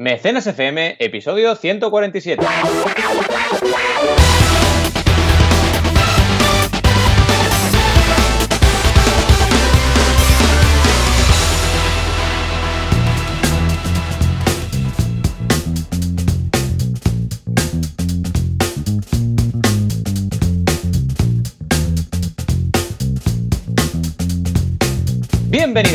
Mecenas FM, episodio 147.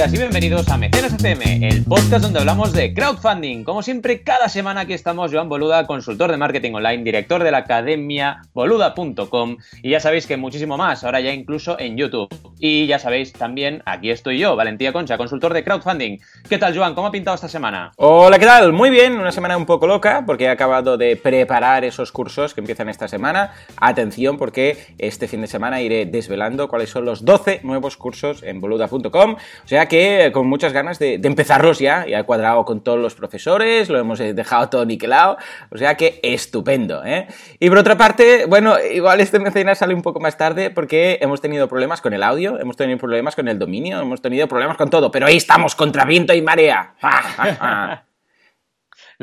Y bienvenidos a Mecenas FM, el podcast donde hablamos de crowdfunding. Como siempre, cada semana aquí estamos Joan Boluda, consultor de marketing online, director de la academia boluda.com y ya sabéis que muchísimo más, ahora ya incluso en YouTube. Y ya sabéis también, aquí estoy yo, Valentía Concha, consultor de crowdfunding. ¿Qué tal, Joan? ¿Cómo ha pintado esta semana? Hola, ¿qué tal? Muy bien, una semana un poco loca porque he acabado de preparar esos cursos que empiezan esta semana. Atención porque este fin de semana iré desvelando cuáles son los 12 nuevos cursos en boluda.com o sea que con muchas ganas de, empezarlos ya. Ya he cuadrado con todos los profesores, lo hemos eh, dejado todo niquelado. O sea que estupendo, ¿eh? Y por otra parte, bueno, igual este mecenas sale un poco más tarde porque hemos tenido problemas con el audio, hemos tenido problemas con el dominio, hemos tenido problemas con todo. Pero ahí estamos, contra viento y marea.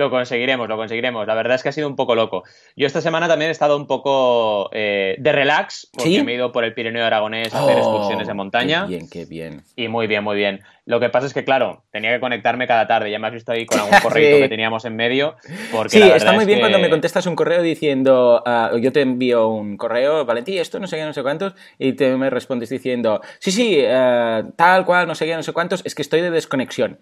Lo conseguiremos, lo conseguiremos. La verdad es que ha sido un poco loco. Yo esta semana también he estado un poco eh, de relax, porque me he ido por el Pirineo Aragonés a hacer oh, excursiones de montaña. Qué bien, qué bien. Y muy bien, muy bien. Lo que pasa es que, claro, tenía que conectarme cada tarde. Ya me has visto ahí con algún correo que teníamos en medio. Porque sí, está muy bien cuando me contestas un correo diciendo, ah, yo te envío un correo, Valentí, esto no sé qué, no sé cuántos, y te me respondes diciendo, sí, sí, ah, tal cual, no sé qué, no sé cuántos, es que estoy de desconexión.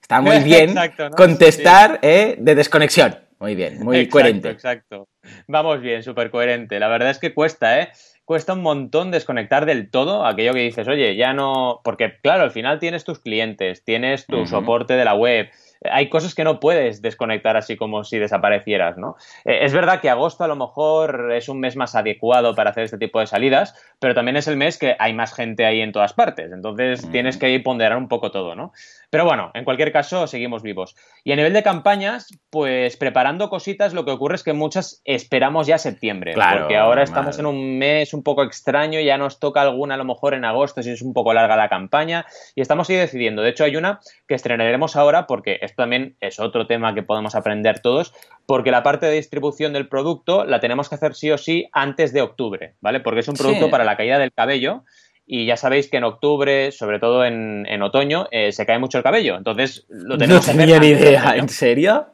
Está muy bien contestar eh, de desconexión. Muy bien, muy coherente. Exacto. Vamos bien, súper coherente. La verdad es que cuesta, ¿eh? Cuesta un montón desconectar del todo aquello que dices, oye, ya no. Porque, claro, al final tienes tus clientes, tienes tu soporte de la web, hay cosas que no puedes desconectar así como si desaparecieras, ¿no? Eh, es verdad que agosto a lo mejor es un mes más adecuado para hacer este tipo de salidas, pero también es el mes que hay más gente ahí en todas partes, entonces tienes que ponderar un poco todo, ¿no? Pero bueno, en cualquier caso, seguimos vivos. Y a nivel de campañas, pues preparando cositas, lo que ocurre es que muchas esperamos ya septiembre, claro, porque ahora estamos en un mes un poco extraño, ya nos toca alguna a lo mejor en agosto si es un poco larga la campaña, y estamos ahí decidiendo. De hecho, hay una que estrenaremos ahora porque esto también es otro tema que podemos aprender todos, porque la parte de distribución del producto la tenemos que hacer sí o sí antes de octubre, ¿vale? Porque es un producto para la caída del cabello y ya sabéis que en octubre, sobre todo en, otoño, eh, se cae mucho el cabello. Entonces lo tenemos No tenía ni idea, ¿en serio?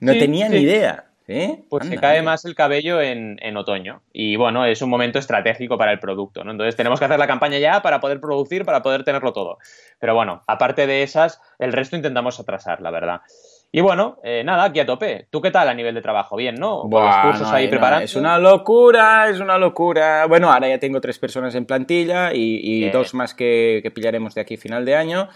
No tenía ni idea. ¿Eh? Pues se cae más el cabello en, otoño. Y bueno, es un momento estratégico para el producto, ¿no? Entonces tenemos que hacer la campaña ya para poder producir, para poder tenerlo todo. Pero bueno, aparte de esas, el resto intentamos atrasar, la verdad. Y bueno, eh, nada, aquí a tope. ¿Tú qué tal a nivel de trabajo? ¿Bien, no? los cursos ahí preparando. es una locura, es una locura. Bueno, ahora ya tengo tres personas en plantilla y, dos más que, que pillaremos de aquí final de año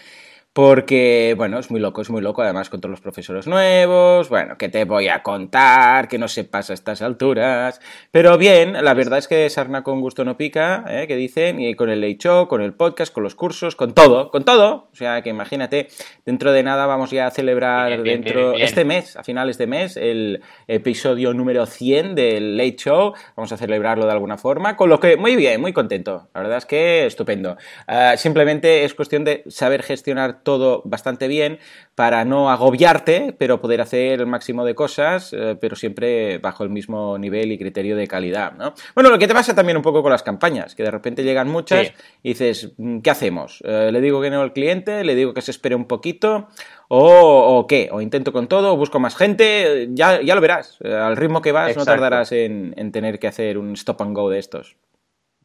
porque, bueno, es muy loco, es muy loco, además con todos los profesores nuevos, bueno, que te voy a contar, que no sepas a estas alturas, pero bien, la verdad es que Sarna con gusto no pica, ¿eh? que dicen, y con el late show, con el podcast, con los cursos, con todo, con todo, o sea, que imagínate, dentro de nada vamos ya a celebrar dentro, este mes, a finales de mes, el episodio número 100 del late show, vamos a celebrarlo de alguna forma, con lo que, muy bien, muy contento, la verdad es que estupendo, ah, simplemente es cuestión de saber gestionar todo bastante bien para no agobiarte, pero poder hacer el máximo de cosas, eh, pero siempre bajo el mismo nivel y criterio de calidad. ¿no? Bueno, lo que te pasa también un poco con las campañas, que de repente llegan muchas y dices, mm, ¿qué hacemos? Eh, ¿Le digo que no al cliente? ¿Le digo que se espere un poquito? O, qué? ¿O intento con todo? ¿O busco más gente? Ya, ya lo verás. Eh, al ritmo que vas no tardarás en, en tener que hacer un stop and go de estos.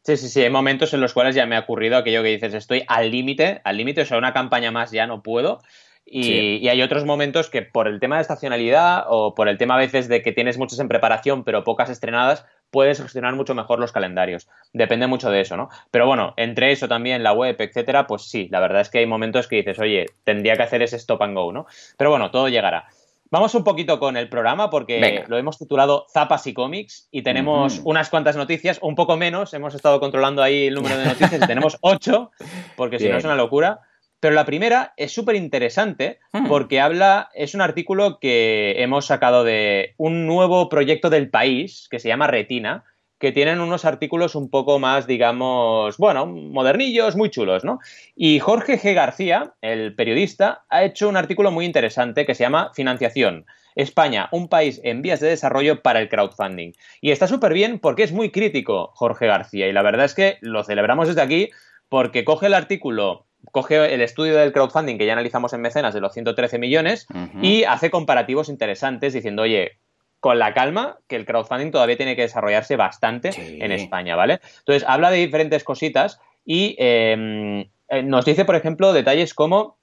Sí, sí, sí, hay momentos en los cuales ya me ha ocurrido aquello que dices, estoy al límite, al límite, o sea, una campaña más ya no puedo. Y, hay otros momentos que por el tema de estacionalidad o por el tema a veces de que tienes muchas en preparación pero pocas estrenadas, puedes gestionar mucho mejor los calendarios. Depende mucho de eso, ¿no? Pero bueno, entre eso también, la web, etcétera, pues sí, la verdad es que hay momentos que dices, oye, tendría que hacer ese stop and go, ¿no? Pero bueno, todo llegará. Vamos un poquito con el programa porque lo hemos titulado Zapas y cómics y tenemos unas cuantas noticias, un poco menos, hemos estado controlando ahí el número de noticias y tenemos ocho, porque si no es una locura. Pero la primera es súper interesante hmm. porque habla, es un artículo que hemos sacado de un nuevo proyecto del país que se llama Retina, que tienen unos artículos un poco más, digamos, bueno, modernillos, muy chulos, ¿no? Y Jorge G. García, el periodista, ha hecho un artículo muy interesante que se llama Financiación. España, un país en vías de desarrollo para el crowdfunding. Y está súper bien porque es muy crítico Jorge García y la verdad es que lo celebramos desde aquí porque coge el artículo coge el estudio del crowdfunding que ya analizamos en Mecenas de los 113 millones y hace comparativos interesantes diciendo, oye, con la calma, que el crowdfunding todavía tiene que desarrollarse bastante en España, ¿vale? Entonces, habla de diferentes cositas y em, eh, nos dice, por ejemplo, detalles como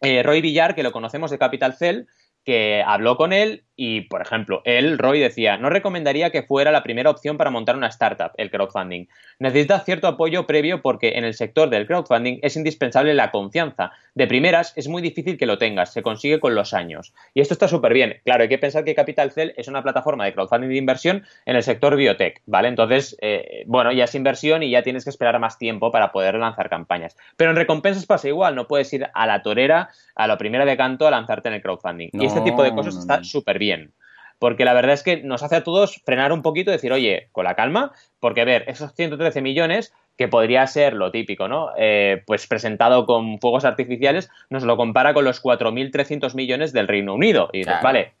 eh, Roy Villar, que lo conocemos de Capital Cell, que habló con él y, por ejemplo, él, Roy, decía, no recomendaría que fuera la primera opción para montar una startup, el crowdfunding. Necesita cierto apoyo previo porque en el sector del crowdfunding es indispensable la confianza. De primeras es muy difícil que lo tengas, se consigue con los años. Y esto está súper bien. Claro, hay que pensar que Capital Cell es una plataforma de crowdfunding de inversión en el sector biotech, ¿vale? Entonces, eh, bueno, ya es inversión y ya tienes que esperar más tiempo para poder lanzar campañas. Pero en recompensas pasa igual, no puedes ir a la torera, a la primera de canto a lanzarte en el crowdfunding. y este tipo de cosas está súper bien bien. Porque la verdad es que nos hace a todos frenar un poquito y decir, oye, con la calma, porque ver, esos 113 millones, que podría ser lo típico, ¿no? Eh, pues presentado con fuegos artificiales, nos lo compara con los 4.300 millones del Reino Unido. Y dices, vale,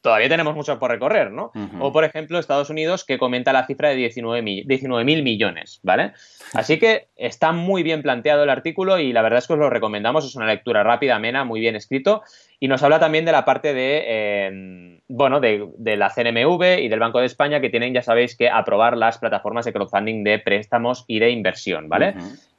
todavía tenemos mucho por recorrer, ¿no? O, por ejemplo, Estados Unidos, que comenta la cifra de 19.000 19 millones, ¿vale? Así que está muy bien planteado el artículo y la verdad es que os lo recomendamos. Es una lectura rápida, amena, muy bien escrito. Y nos habla también de la parte de, eh, bueno, de, la CNMV y del Banco de España que tienen, ya sabéis, que aprobar las plataformas de crowdfunding de préstamos y de inversión, ¿vale?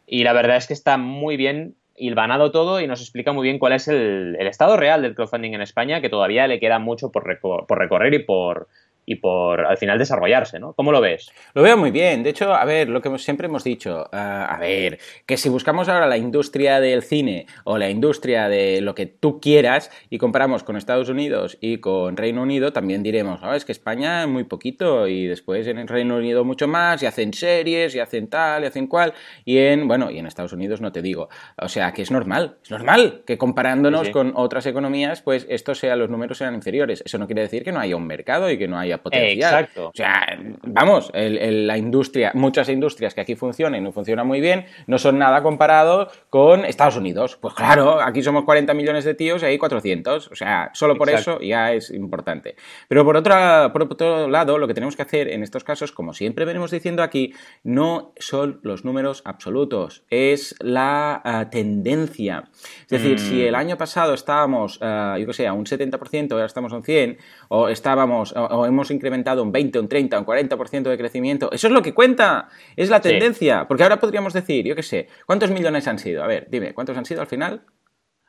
Y la verdad es que está muy bien hilvanado todo y nos explica muy bien cuál es el, estado real del crowdfunding en España, que todavía le queda mucho por, por recorrer y por, y por al final desarrollarse, ¿no? ¿Cómo lo ves? Lo veo muy bien. De hecho, a ver, lo que siempre hemos dicho, eh, a ver, que si buscamos ahora la industria del cine o la industria de lo que tú quieras y comparamos con Estados Unidos y con Reino Unido, también diremos, ¿no? Es que España muy poquito y después en el Reino Unido mucho más y hacen series y hacen tal y hacen cual y en, bueno, y en Estados Unidos no te digo. O sea, que es normal, es normal que comparándonos con otras economías, pues estos sean, los números sean inferiores. Eso no quiere decir que no haya un mercado y que no haya potencial. Exacto. O sea, vamos, la industria, muchas industrias que aquí funcionan y no funcionan muy bien, no son nada comparado con Estados Unidos. Pues claro, aquí somos 40 millones de tíos y hay 400. O sea, solo por eso ya es importante. Pero por, otra, por otro lado, lo que tenemos que hacer en estos casos, como siempre venimos diciendo aquí, no son los números absolutos, es la ah, tendencia. Es decir, si el mm. año pasado estábamos, uh, yo que sé, a un 70%, ahora estamos a un 100%, o estábamos, o hemos incrementado un 20, un 30, un 40% de crecimiento. Eso es lo que cuenta, es la tendencia. Porque ahora podríamos decir, yo qué sé, ¿cuántos millones han sido? A ver, dime, ¿cuántos han sido al final?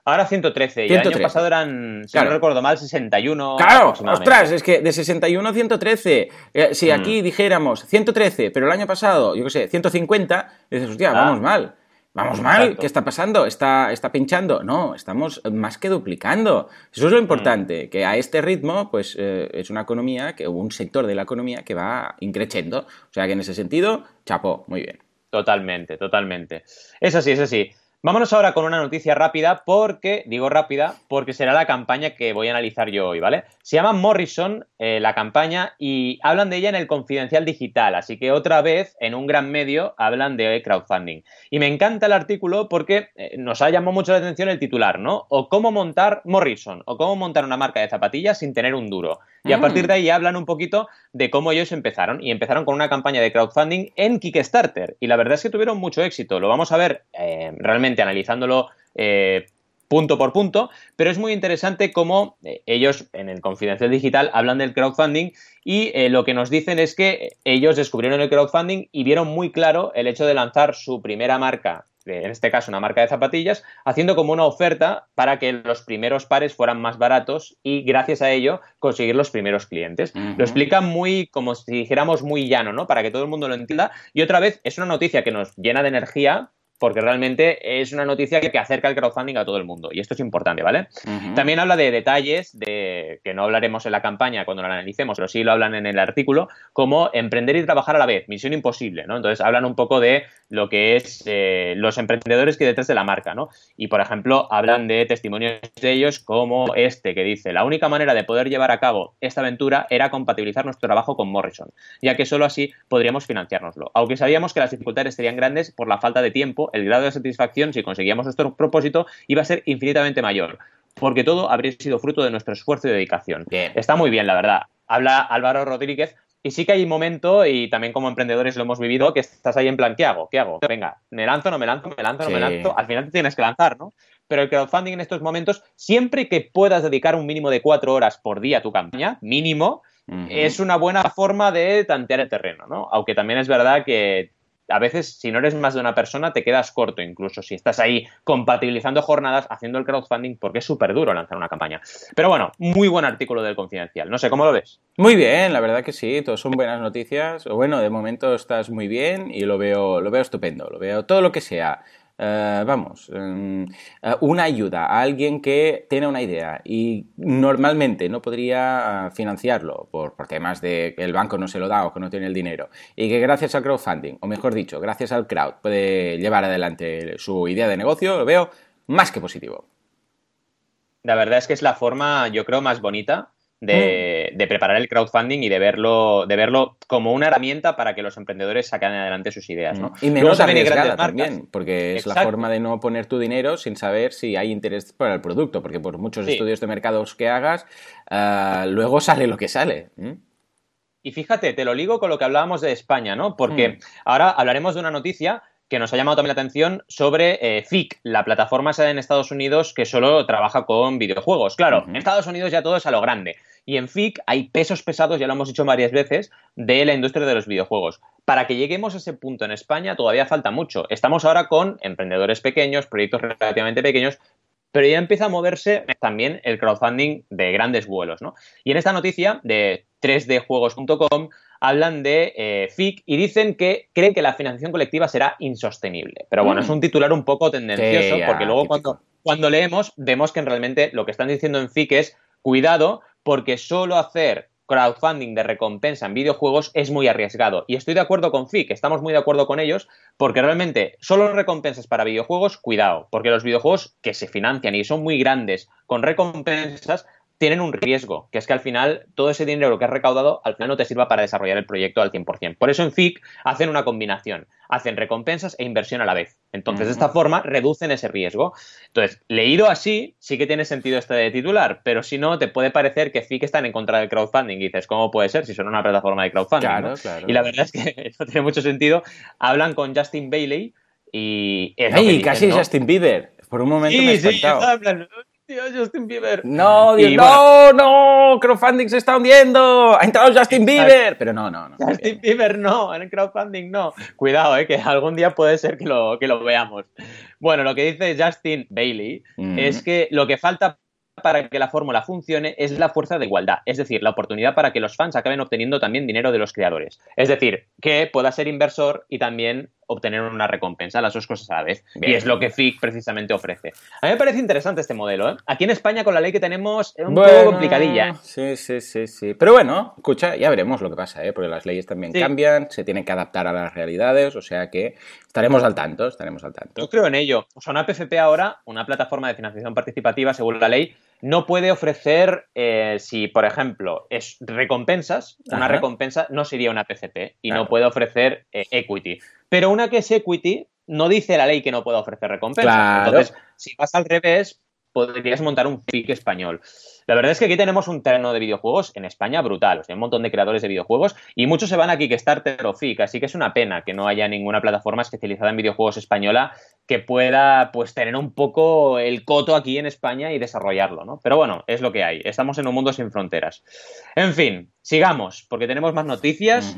Ahora 113, y el año pasado eran, si no recuerdo mal, 61. Claro, ostras, es que de 61 a 113, eh, si mm. aquí dijéramos 113, pero el año pasado, yo qué sé, 150, dices, hostia, ah. vamos mal. Vamos mal, ¿qué está pasando? ¿Está, ¿Está pinchando? No, estamos más que duplicando. Eso es lo importante, mm. que a este ritmo, pues eh, es una economía, que un sector de la economía que va increciendo. O sea que en ese sentido, chapó, muy bien. Totalmente, totalmente. Es así, es así. Vámonos ahora con una noticia rápida, porque, digo rápida, porque será la campaña que voy a analizar yo hoy, ¿vale? Se llama Morrison eh, la campaña y hablan de ella en el Confidencial Digital, así que otra vez en un gran medio hablan de crowdfunding. Y me encanta el artículo porque eh, nos ha llamado mucho la atención el titular, ¿no? O cómo montar Morrison, o cómo montar una marca de zapatillas sin tener un duro. Y a partir de ahí hablan un poquito de cómo ellos empezaron. Y empezaron con una campaña de crowdfunding en Kickstarter. Y la verdad es que tuvieron mucho éxito. Lo vamos a ver eh, realmente analizándolo eh, punto por punto, pero es muy interesante cómo eh, ellos en el Confidencial Digital hablan del crowdfunding y lo que nos dicen es que ellos descubrieron el crowdfunding y vieron muy claro el hecho de lanzar su primera marca en este caso una marca de zapatillas, haciendo como una oferta para que los primeros pares fueran más baratos y gracias a ello conseguir los primeros clientes. Lo explica muy, como si dijéramos, muy llano, ¿no? Para que todo el mundo lo entienda. Y otra vez, es una noticia que nos llena de energía porque realmente es una noticia que, acerca el crowdfunding a todo el mundo y esto es importante, ¿vale? También habla de detalles de que no hablaremos en la campaña cuando lo analicemos, pero sí lo hablan en el artículo, como emprender y trabajar a la vez, misión imposible, ¿no? Entonces hablan un poco de lo que es eh, los emprendedores que detrás de la marca, ¿no? Y por ejemplo, hablan de testimonios de ellos como este que dice, la única manera de poder llevar a cabo esta aventura era compatibilizar nuestro trabajo con Morrison, ya que solo así podríamos financiárnoslo, aunque sabíamos que las dificultades serían grandes por la falta de tiempo el grado de satisfacción, si conseguíamos nuestro propósito, iba a ser infinitamente mayor. porque todo habría sido fruto de nuestro esfuerzo y dedicación. Está muy bien, la verdad. Habla Álvaro Rodríguez, y sí que hay un momento, y también como emprendedores lo hemos vivido, que estás ahí en plan, ¿qué hago? ¿Qué hago? Venga, me lanzo, no me lanzo, me lanzo, no me lanzo. Al final te tienes que lanzar, ¿no? Pero el crowdfunding en estos momentos, siempre que puedas dedicar un mínimo de cuatro horas por día a tu campaña, mínimo, es una buena forma de tantear el terreno, ¿no? Aunque también es verdad que a veces, si no eres más de una persona, te quedas corto, incluso si estás ahí compatibilizando jornadas, haciendo el crowdfunding, porque es súper duro lanzar una campaña. Pero bueno, muy buen artículo del Confidencial. No sé, ¿cómo lo ves? Muy bien, la verdad que sí, todos son buenas noticias. Bueno, de momento estás muy bien y lo veo, lo veo estupendo. Lo veo todo lo que sea eh, vamos, em, eh, una ayuda a alguien que tiene una idea y normalmente no podría eh, financiarlo por, por temas de que el banco no se lo da o que no tiene el dinero y que gracias al crowdfunding, o mejor dicho, gracias al crowd puede llevar adelante su idea de negocio, lo veo más que positivo. La verdad es que es la forma, yo creo, más bonita Mm. de, preparar el crowdfunding y de verlo, de verlo como una herramienta para que los emprendedores saquen adelante sus ideas. ¿no? Y menos arriesgada también, porque es la forma de no poner tu dinero sin saber si hay interés por el producto, porque por muchos estudios de mercados que hagas, ah, luego sale lo que sale. Y fíjate, te lo ligo con lo que hablábamos de España, ¿no? Porque mm. ahora hablaremos de una noticia que nos ha llamado también la atención sobre eh, FIC, la plataforma en Estados Unidos que solo trabaja con videojuegos. Claro, en Estados Unidos ya todo es a lo grande. Y en FIC hay pesos pesados, ya lo hemos dicho varias veces, de la industria de los videojuegos. Para que lleguemos a ese punto en España todavía falta mucho. Estamos ahora con emprendedores pequeños, proyectos relativamente pequeños, pero ya empieza a moverse también el crowdfunding de grandes vuelos. ¿no? Y en esta noticia de 3djuegos.com hablan de eh, FIC y dicen que creen que la financiación colectiva será insostenible. Pero bueno, es mm. un titular un poco tendencioso porque luego cuando, cuando leemos vemos que realmente lo que están diciendo en FIC es cuidado porque solo hacer crowdfunding de recompensa en videojuegos es muy arriesgado. Y estoy de acuerdo con FIC, estamos muy de acuerdo con ellos, porque realmente solo recompensas para videojuegos, cuidado, porque los videojuegos que se financian y son muy grandes con recompensas tienen un riesgo, que es que al final todo ese dinero que has recaudado al final no te sirva para desarrollar el proyecto al 100%. Por eso en FIC hacen una combinación, hacen recompensas e inversión a la vez. Entonces, de esta forma reducen ese riesgo. Entonces, leído así, sí que tiene sentido este de titular, pero si no, te puede parecer que FIC están en contra del crowdfunding. Y dices, ¿cómo puede ser si son una plataforma de crowdfunding? Claro, claro. Y la verdad es que no tiene mucho sentido. Hablan con Justin Bailey y... ¡Ay, casi Justin Bieber! Por un momento me he sí, Justin Bieber. No, Dios, no, no, crowdfunding se está hundiendo. Ha entrado Justin Bieber. Pero no, no, no. Justin Bieber no, en el crowdfunding no. Cuidado, eh, que algún día puede ser que lo, que lo veamos. Bueno, lo que dice Justin Bailey es que lo que falta para que la fórmula funcione es la fuerza de igualdad, es decir, la oportunidad para que los fans acaben obteniendo también dinero de los creadores. Es decir, que pueda ser inversor y también obtener una recompensa, las dos cosas a la vez. Y es lo que FIC precisamente ofrece. A mí me parece interesante este modelo. ¿eh? Aquí en España, con la ley que tenemos, es un poco complicadilla. Sí, sí, sí, sí. Pero bueno, escucha, ya veremos lo que pasa, ¿eh? porque las leyes también cambian, se tienen que adaptar a las realidades, o sea que estaremos al tanto, estaremos al tanto. Yo creo en ello. O sea, una PFP ahora, una plataforma de financiación participativa, según la ley, no puede ofrecer, eh, si por ejemplo es recompensas, una recompensa no sería una PCP y no puede ofrecer eh, equity. Pero una que es equity, no dice la ley que no pueda ofrecer recompensas. Entonces, si vas al revés, podrías montar un FIC español. La verdad es que aquí tenemos un terreno de videojuegos en España brutal. O sea, un montón de creadores de videojuegos y muchos se van a Kickstarter o FIC, así que es una pena que no haya ninguna plataforma especializada en videojuegos española que pueda pues tener un poco el coto aquí en España y desarrollarlo, ¿no? Pero bueno, es lo que hay. Estamos en un mundo sin fronteras. En fin, sigamos, porque tenemos más noticias.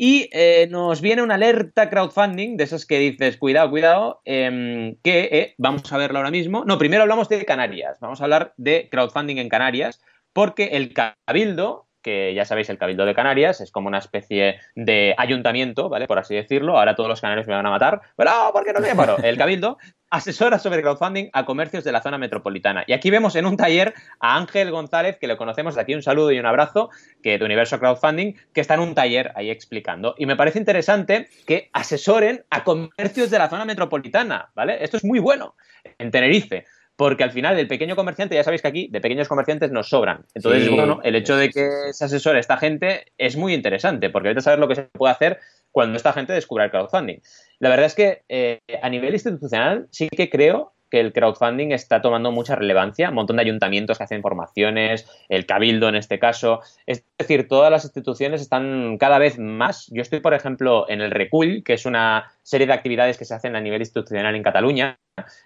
Y eh, nos viene una alerta crowdfunding, de esas que dices, cuidado, cuidado, em, que eh, vamos a verlo ahora mismo. No, primero hablamos de Canarias, vamos a hablar de crowdfunding en Canarias, porque el Cabildo que ya sabéis, el Cabildo de Canarias es como una especie de ayuntamiento, ¿vale? Por así decirlo. Ahora todos los canarios me van a matar, pero ¿por qué no me Bueno, el Cabildo asesora sobre crowdfunding a comercios de la zona metropolitana. Y aquí vemos en un taller a Ángel González, que le conocemos de aquí, un saludo y un abrazo, que de Universo Crowdfunding, que está en un taller ahí explicando. Y me parece interesante que asesoren a comercios de la zona metropolitana, ¿vale? Esto es muy bueno en Tenerife porque al final el pequeño comerciante, ya sabéis que aquí de pequeños comerciantes nos sobran. Entonces, bueno, el hecho de que se asesore esta gente es muy interesante, porque hay que saber lo que se puede hacer cuando esta gente descubra el crowdfunding. La verdad es que eh, a nivel institucional sí que creo que el crowdfunding está tomando mucha relevancia, un montón de ayuntamientos que hacen formaciones, el cabildo en este caso, es decir, todas las instituciones están cada vez más. Yo estoy, por ejemplo, en el Recull, que es una serie de actividades que se hacen a nivel institucional en Cataluña,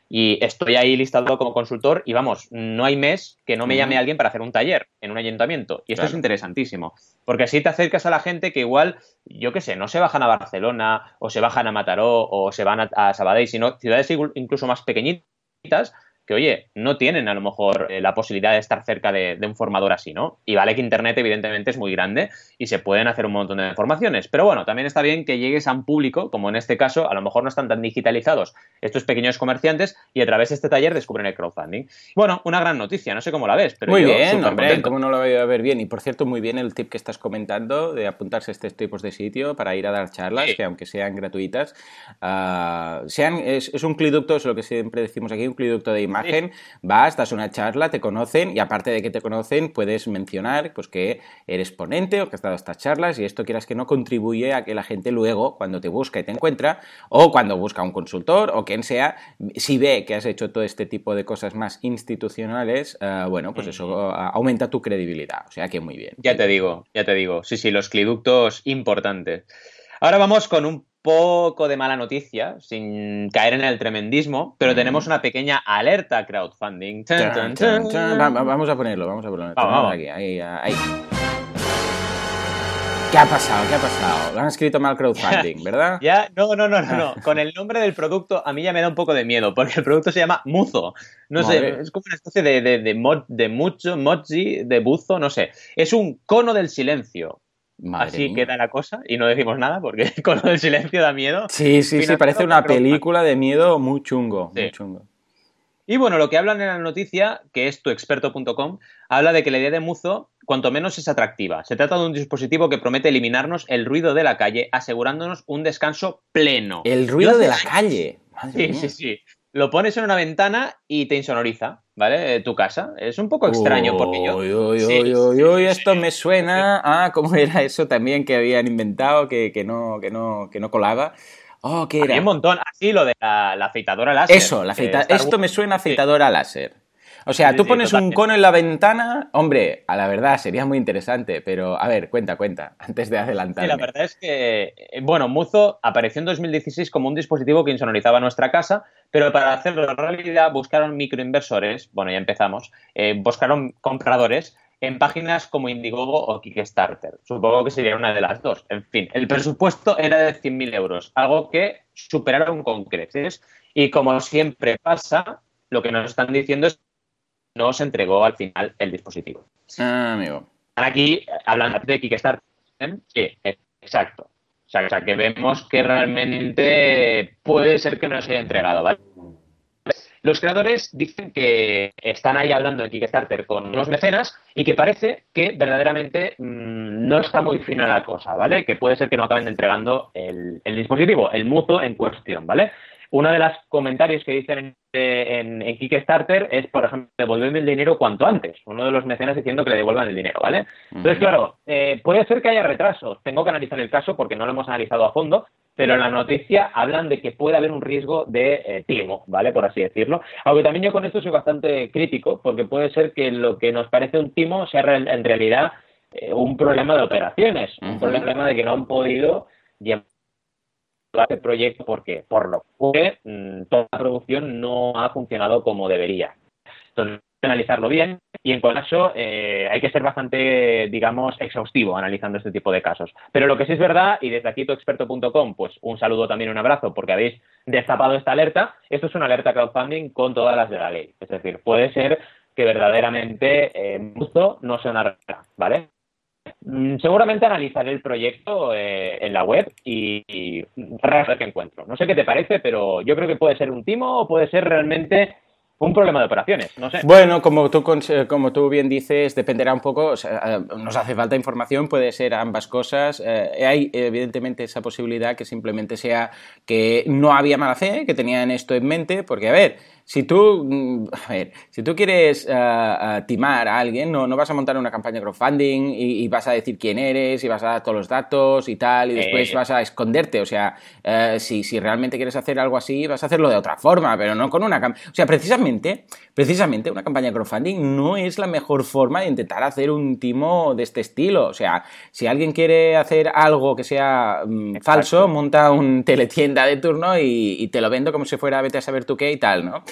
y estoy ahí listado como consultor y vamos, no hay mes que no me llame alguien para hacer un taller en un ayuntamiento. Y esto es interesantísimo, porque así te acercas a la gente que igual, yo qué sé, no se bajan a Barcelona o se bajan a Mataró o se van a, a Sabadell, sino ciudades incluso más pequeñitas que, oye, no tienen a lo mejor eh, la posibilidad de estar cerca de, un formador así, ¿no? Y vale que Internet evidentemente es muy grande y se pueden hacer un montón de formaciones, pero bueno, también está bien que llegues a un público, como en este caso, a lo mejor no están tan digitalizados estos pequeños comerciantes y a través de este taller descubren el crowdfunding. Bueno, una gran noticia, no sé cómo la ves, pero muy bien, hombre, cómo no lo voy a ver bien. Y por cierto, muy bien el tip que estás comentando de apuntarse a estos tipos de sitio para ir a dar charlas, que aunque sean gratuitas, ah, sean, es, un cliducto, es lo que siempre decimos aquí, un cliducto de imagen, vas, das una charla, te conocen y aparte de que te conocen, puedes mencionar pues que eres ponente o que has dado estas charlas y esto quieras que no contribuye a que la gente luego, cuando te busca y te encuentra, o cuando busca un consultor o quien sea, si ve que has hecho todo este tipo de cosas más institucionales, eh, bueno, pues eso aumenta tu credibilidad. O sea que muy bien. Ya te digo, ya te digo. Sí, sí, los cliductos importantes. Ahora vamos con un poco de mala noticia, sin caer en el tremendismo, pero tenemos una pequeña alerta crowdfunding. vamos a ponerlo, vamos a ponerlo. Aquí, ahí, ahí. ¿Qué ha pasado? ¿Qué ha pasado? Lo han escrito mal crowdfunding, ¿verdad? ya, no, no, no, no, no. Con el nombre del producto a mí ya me da un poco de miedo, porque el producto se llama Muzo. No sé, es como una especie de, de, de, de mucho, mochi, de buzo, no sé. Es un cono del silencio. Así queda la cosa y no decimos nada porque con lo del silencio da miedo. Sí, sí, sí, parece una película de miedo muy chungo, muy chungo. Y bueno, lo que hablan en la noticia, que es tuexperto.com, habla de que la idea de Muzo, cuanto menos, es atractiva. Se trata de un dispositivo que promete eliminarnos el ruido de la calle, asegurándonos un descanso pleno. El ruido de la calle. sí, sí, sí lo pones en una ventana y te insonoriza, ¿vale? Tu casa. Es un poco extraño porque yo... Uy, uy, uy, uy, esto me suena a cómo era eso también que habían inventado que, que, no, que, no, que no colaba. Oh, ¿qué era? un montón. Así, lo de la, afeitadora láser. Eso, la esto me suena a afeitadora láser. O sea, tú pones un cono en la ventana, hombre, a la verdad sería muy interesante, pero a ver, cuenta, cuenta, antes de adelantar. la verdad es que, eh, bueno, Muzo apareció en 2016 como un dispositivo que insonorizaba nuestra casa, pero para hacerlo en realidad buscaron microinversores, bueno, ya empezamos, eh, buscaron compradores en páginas como Indiegogo o Kickstarter. Supongo que sería una de las dos. En fin, el presupuesto era de 100.000 euros, algo que superaron con creces. Y como siempre pasa, lo que nos están diciendo es no se entregó al final el dispositivo. Ah, amigo. Aquí, hablando de Kickstarter, sí, exacto. O sea, que vemos que realmente puede ser que no se haya entregado, ¿vale? Los creadores dicen que están ahí hablando de Kickstarter con los mecenas y que parece que verdaderamente mm, no está muy fina la cosa, ¿vale? Que puede ser que no acaben entregando el, el dispositivo, el mutuo en cuestión, ¿vale? Uno de los comentarios que dicen en, Kickstarter es, por ejemplo, devolverme el dinero cuanto antes. Uno de los mecenas diciendo que le devuelvan el dinero, ¿vale? Entonces, claro, eh, puede ser que haya retrasos. Tengo que analizar el caso porque no lo hemos analizado a fondo, pero en la noticia hablan de que puede haber un riesgo de eh, timo, ¿vale? Por así decirlo. Aunque también yo con esto soy bastante crítico, porque puede ser que lo que nos parece un timo sea en realidad eh, un problema de operaciones, un problema de que no han podido llevar este proyecto porque, por lo que mm, toda la producción no ha funcionado como debería. Entonces, analizarlo bien y en caso eh, hay que ser bastante, digamos, exhaustivo analizando este tipo de casos. Pero lo que sí es verdad, y desde aquí tuexperto.com, pues un saludo también, un abrazo, porque habéis destapado esta alerta. Esto es una alerta crowdfunding con todas las de la ley. Es decir, puede ser que verdaderamente eh, no sea una realidad, ¿vale? Mm, seguramente analizaré el proyecto eh, en la web y, ver qué encuentro. No sé qué te parece, pero yo creo que puede ser un timo o puede ser realmente un problema de operaciones, no sé. Bueno, como tú, como tú bien dices, dependerá un poco, eh, nos hace falta información, puede ser ambas cosas. Eh, hay evidentemente esa posibilidad que simplemente sea que no había mala fe, que tenían esto en mente, porque a ver, si tú, mm, a ver, si tú quieres eh, eh, timar a alguien, no, no vas a montar una campaña de crowdfunding y, vas a decir quién eres y vas a dar todos los datos y tal, y después eh. vas a esconderte. O sea, si, si realmente quieres hacer algo así, vas a hacerlo de otra forma, pero no con una campaña. O sea, precisamente, precisamente una campaña de crowdfunding no es la mejor forma de intentar hacer un timo de este estilo. O sea, si alguien quiere hacer algo que sea mm, falso, monta un teletienda de turno y, y te lo vendo como si fuera vete a saber tú qué y tal, ¿no?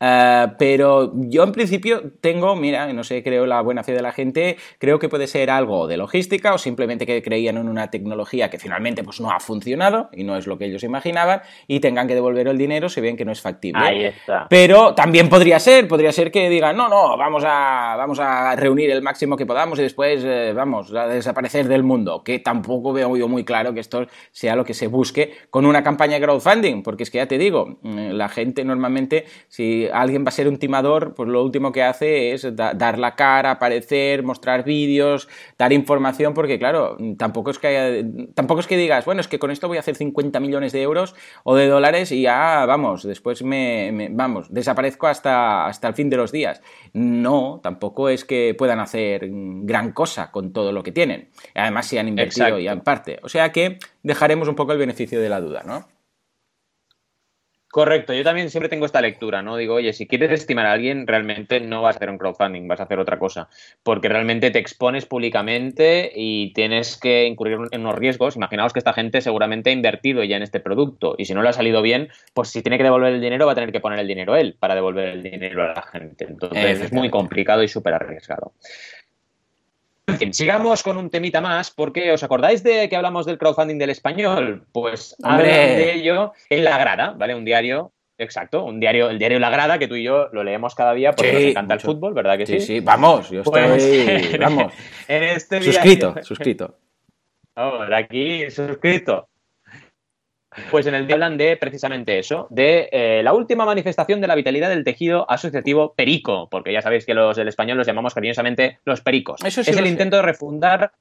Eh, pero yo en principio tengo, mira, no sé, creo la buena fe de la gente, creo que puede ser algo de logística o simplemente que creían en una tecnología que finalmente pues no ha funcionado y no es lo que ellos imaginaban y tengan que devolver el dinero si ven que no es factible. Ahí está. Pero también podría ser, podría ser que digan, no, no, vamos a, vamos a reunir el máximo que podamos y después eh, vamos a desaparecer del mundo, que tampoco veo yo muy claro que esto sea lo que se busque con una campaña de crowdfunding, porque es que ya te digo, mm, la gente normalmente, si alguien va a ser un timador, pues lo último que hace es dar la cara, aparecer, mostrar vídeos, dar información, porque claro, tampoco es que tampoco es que digas, bueno, es que con esto voy a hacer 50 millones de euros o de dólares y ya, vamos, después me, vamos, desaparezco hasta, hasta el fin de los días. No, tampoco es que puedan hacer gran cosa con todo lo que tienen. Además, si han invertido ya en parte. O sea que dejaremos un poco el beneficio de la duda, ¿no? Correcto, yo también siempre tengo esta lectura, ¿no? Digo, oye, si quieres estimar a alguien, realmente no vas a hacer un crowdfunding, vas a hacer otra cosa, porque realmente te expones públicamente y tienes que incurrir en unos riesgos. Imaginaos que esta gente seguramente ha invertido ya en este producto y si no le ha salido bien, pues si tiene que devolver el dinero va a tener que poner el dinero él para devolver el dinero a la gente. Entonces es muy complicado y súper arriesgado. En fin, sigamos con un temita más, porque ¿os acordáis de que hablamos del crowdfunding del español? Pues hablan de ello en La Grada, ¿vale? Un diario Exacto, un diario, el diario La Grada, que tú y yo lo leemos cada día porque nos encanta el fútbol, ¿verdad que sí? Sí, sí, vamos, yo pues, estoy, vamos. en este suscrito, suscrito. Ahora aquí, suscrito. Pues en el día hablan de precisamente eso, de eh, la última manifestación de la vitalidad del tejido asociativo perico, porque ya sabéis que los del español los llamamos cariñosamente los pericos. Eso es el intento de refundar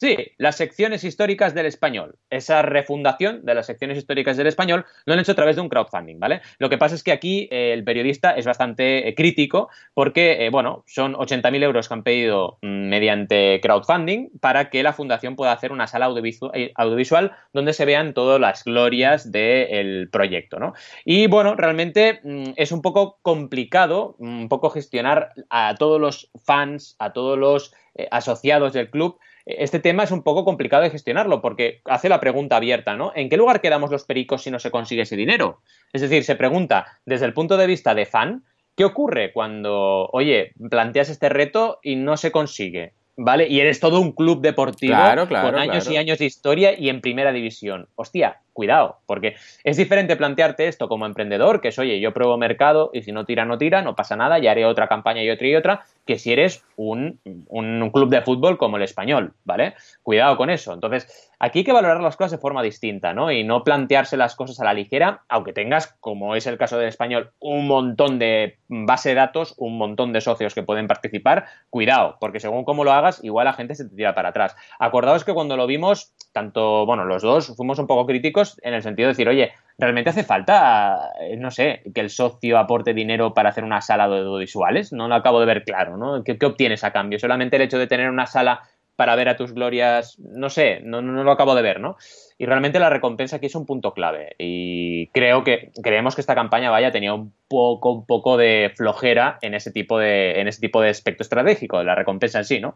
Sí, las secciones históricas del español. Esa refundación de las secciones históricas del español lo han hecho a través de un crowdfunding, ¿vale? Lo que pasa es que aquí eh, el periodista es bastante eh, crítico porque, eh, bueno, son 80.000 euros que han pedido mm, mediante crowdfunding para que la fundación pueda hacer una sala audiovisual, donde se vean todas las glorias del proyecto, ¿no? Y, bueno, realmente mm, es un poco complicado, un poco gestionar a todos los fans, a todos los asociados del club, este tema es un poco complicado de gestionarlo porque hace la pregunta abierta, ¿no? ¿En qué lugar quedamos los pericos si no se consigue ese dinero? Es decir, se pregunta desde el punto de vista de fan, ¿qué ocurre cuando, oye, planteas este reto y no se consigue? ¿Vale? Y eres todo un club deportivo con años y años de historia y en primera división. Hostia, cuidado, porque es diferente plantearte esto como emprendedor, que es, oye, yo pruebo mercado y si no tira, no tira, no pasa nada, ya haré otra campaña y otra y otra, que si eres un, un club de fútbol como el español, ¿vale? Cuidado con eso. Entonces, Aquí hay que valorar las cosas de forma distinta, ¿no? Y no plantearse las cosas a la ligera, aunque tengas, como es el caso del español, un montón de base de datos, un montón de socios que pueden participar. Cuidado, porque según cómo lo hagas, igual la gente se te tira para atrás. Acordaos que cuando lo vimos, tanto, bueno, los dos fuimos un poco críticos en el sentido de decir, oye, ¿realmente hace falta, eh, no sé, que el socio aporte dinero para hacer una sala de audiovisuales? No lo acabo de ver claro, ¿no? ¿Qué, ¿Qué, obtienes a cambio? ¿Solamente el hecho de tener una sala para ver a tus glorias, no sé, no, no, lo acabo de ver, ¿no? Y realmente la recompensa aquí es un punto clave. Y creo que, creemos que esta campaña, vaya, tenía un poco, un poco de flojera en ese tipo de, en ese tipo de aspecto estratégico, de la recompensa en sí, ¿no?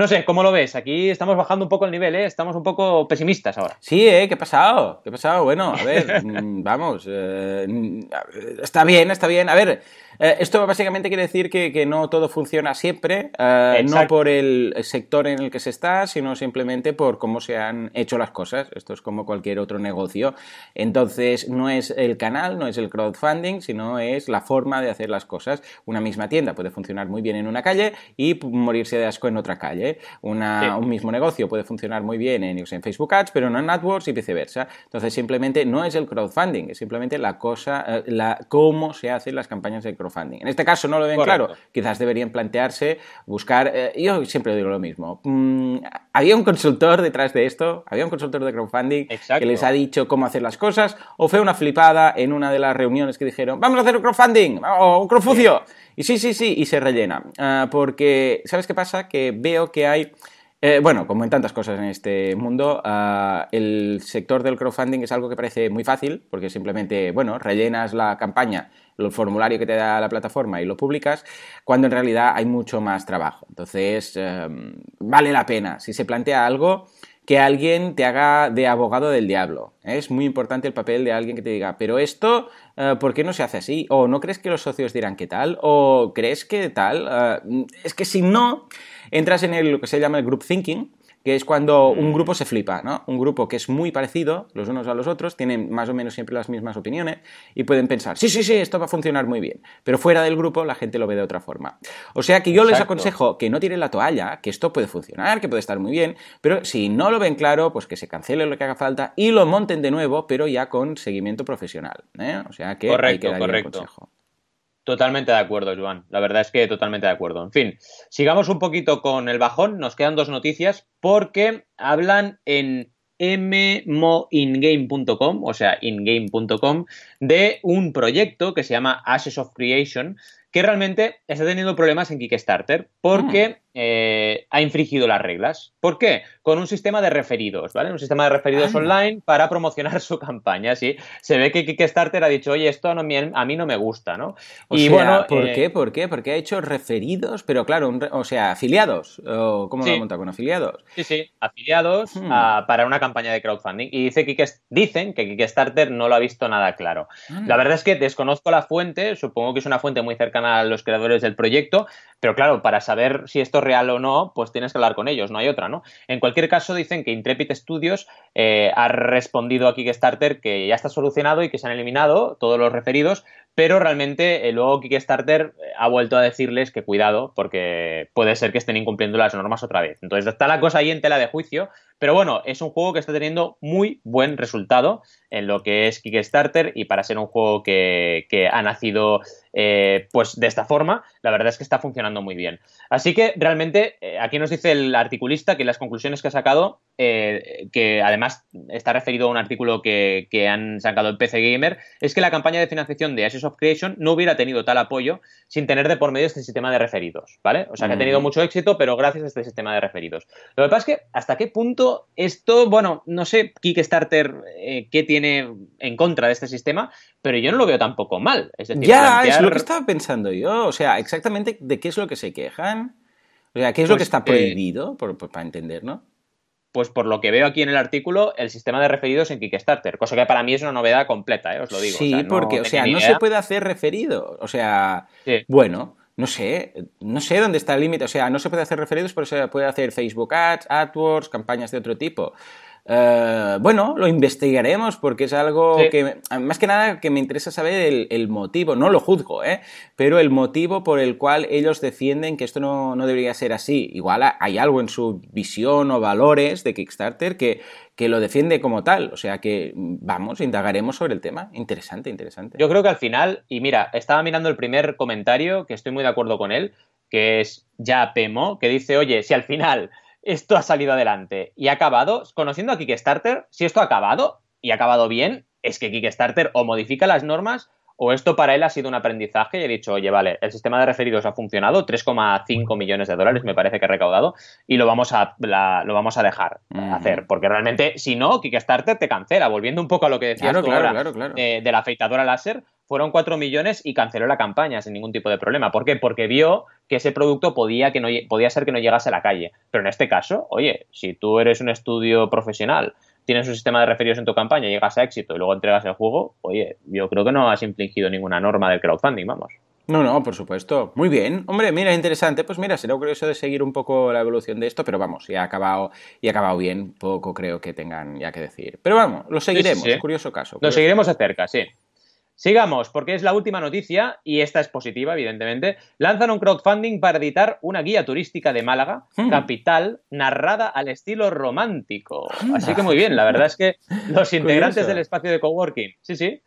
No sé, ¿cómo lo ves? Aquí estamos bajando un poco el nivel, ¿eh? Estamos un poco pesimistas ahora. Sí, ¿eh? ¿Qué ha pasado? ¿Qué ha pasado? Bueno, a ver, mm, vamos. Eh, está bien, está bien. A ver, eh, esto básicamente quiere decir que, no todo funciona siempre, eh, no por el sector en el que se está, sino simplemente por cómo se han hecho las cosas. Esto es como cualquier otro negocio. Entonces, no es el canal, no es el crowdfunding, sino es la forma de hacer las cosas. Una misma tienda puede funcionar muy bien en una calle y morirse de asco en otra calle. Un mismo negocio puede funcionar muy bien en, en, Facebook Ads, pero no en AdWords y viceversa. Entonces, simplemente no es el crowdfunding, es simplemente la cosa, eh, la, cómo se hacen las campañas de crowdfunding crowdfunding. En este caso no lo ven claro, quizás deberían plantearse buscar, eh, yo siempre digo lo mismo, mm, había un consultor detrás de esto, había un consultor de crowdfunding que les ha dicho cómo hacer las cosas, o fue una flipada en una de las reuniones que dijeron, vamos a hacer un crowdfunding, o un crowdfucio, y sí, sí, sí, y se rellena, ah, porque, ¿sabes qué pasa? Que veo que hay... Eh, bueno, como en tantas cosas en este mundo, ah, el sector del crowdfunding es algo que parece muy fácil, porque simplemente, bueno, rellenas la campaña, el formulario que te da la plataforma y lo publicas, cuando en realidad hay mucho más trabajo. Entonces, em, vale la pena. Si se plantea algo, que alguien te haga de abogado del diablo. Es muy importante el papel de alguien que te diga, pero esto, eh, ¿por qué no se hace así? ¿O no crees que los socios dirán qué tal? ¿O crees que tal? Eh, es que si no, entras en lo que se llama el group thinking, que es cuando un grupo se flipa, ¿no? Un grupo que es muy parecido los unos a los otros, tienen más o menos siempre las mismas opiniones y pueden pensar, sí, sí, sí, esto va a funcionar muy bien. Pero fuera del grupo la gente lo ve de otra forma. O sea que yo les aconsejo que no tiren la toalla, que esto puede funcionar, que puede estar muy bien, pero si no lo ven claro, pues que se cancele lo que haga falta y lo monten de nuevo, pero ya con seguimiento profesional. ¿eh? O sea que hay que darle el consejo. Totalmente de acuerdo, Joan. La verdad es que totalmente de acuerdo. En fin, sigamos un poquito con el bajón. Nos quedan dos noticias porque hablan en mmoingame.com, o sea, ingame.com, de un proyecto que se llama Ashes of Creation, que realmente está teniendo problemas en Kickstarter porque mm. Eh, ha infringido las reglas. ¿Por qué? Con un sistema de referidos, ¿vale? Un sistema de referidos online para promocionar su campaña, ¿sí? Se ve que Kickstarter ha dicho, oye, esto a mí no me gusta, ¿no? y bueno, ¿por eh, qué? ¿Por qué? Porque ha hecho referidos, pero claro, o sea, afiliados. ¿Cómo lo ha montado con afiliados? Sí, sí, afiliados hmm. para una campaña de crowdfunding. Y dice que, dicen que Kickstarter no lo ha visto nada claro. La verdad es que desconozco la fuente, supongo que es una fuente muy cercana a los creadores del proyecto, pero claro, para saber si esto es real o no, pues tienes que hablar con ellos, no hay otra, ¿no? En cualquier caso, dicen que Intrepid Studios eh, ha respondido a Kickstarter que ya está solucionado y que se han eliminado todos los referidos, pero realmente eh, luego Kickstarter eh, ha vuelto a decirles que cuidado, porque puede ser que estén incumpliendo las normas otra vez. Entonces está la cosa ahí en tela de juicio, pero bueno, es un juego que está teniendo muy buen resultado en lo que es Kickstarter y para ser un juego que, ha nacido eh, pues de esta forma, la verdad es que está funcionando muy bien. Así que realmente aquí nos dice el articulista que las conclusiones que ha sacado, que además está referido a un artículo que, han sacado el PC Gamer, es que la campaña de financiación de Creation no hubiera tenido tal apoyo sin tener de por medio este sistema de referidos, ¿vale? O sea, que ha tenido mucho éxito, pero gracias a este sistema de referidos. Lo que pasa es que, ¿hasta qué punto esto, bueno, no sé Kickstarter eh, qué tiene en contra de este sistema, pero yo no lo veo tampoco mal. Es decir, ya, es lo que estaba pensando yo. O sea, exactamente de qué es lo que se quejan. O sea, ¿qué es lo que pues, está eh, prohibido? para entender, ¿no? Pues por lo que veo aquí en el artículo, el sistema de referidos en Kickstarter, cosa que para mí es una novedad completa, ¿eh? os lo digo. Sí, porque, o sea, no se puede hacer referido. O sea, bueno, no sé, no sé dónde está el límite. O sea, no se puede hacer referidos, pero se puede hacer Facebook Ads, AdWords, campañas de otro tipo. Eh, bueno, lo investigaremos porque es algo que, más que nada, que me interesa saber el, motivo, no lo juzgo, ¿eh? pero el motivo por el cual ellos defienden que esto no, debería ser así. Igual hay algo en su visión o valores de Kickstarter que, que lo defiende como tal. O sea que, vamos, indagaremos sobre el tema. Interesante, interesante. Yo creo que al final, y mira, estaba mirando el primer comentario, que estoy muy de acuerdo con él, que es ya Pemo, que dice, oye, si al final esto ha salido adelante. Y ha acabado, conociendo a Kickstarter, si esto ha acabado y ha acabado bien, es que Kickstarter o modifica las normas o esto para él ha sido un aprendizaje y he dicho, oye, vale, el sistema de referidos ha funcionado, 3,5 millones de dólares me parece que ha recaudado y lo vamos a, lo vamos a dejar hacer, porque realmente si no, Kickstarter te cancela, volviendo un poco a lo que decías tú ahora de, la afeitadora láser, fueron 4 millones y canceló la campaña sin ningún tipo de problema. ¿Por qué? Porque vio que ese producto podía, que no, podía ser que no llegase a la calle. Pero en este caso, oye, si tú eres un estudio profesional, tienes un sistema de referidos en tu campaña, llegas a éxito y luego entregas el juego, oye, yo creo que no has infligido ninguna norma del crowdfunding, vamos. No, no, por supuesto. Muy bien. Hombre, mira, interesante. Pues mira, será curioso de seguir un poco la evolución de esto, pero vamos, ya ha acabado, y ha acabado bien. Poco creo que tengan ya que decir. Pero vamos, lo seguiremos. Curioso caso. Lo seguiremos de cerca, sí. Sigamos, porque es la última noticia, y esta es positiva, evidentemente. Lanzan un crowdfunding para editar una guía turística de Málaga, hmm. capital, narrada al estilo romántico. Así que muy bien, la verdad es que los integrantes del espacio de coworking, sí, sí,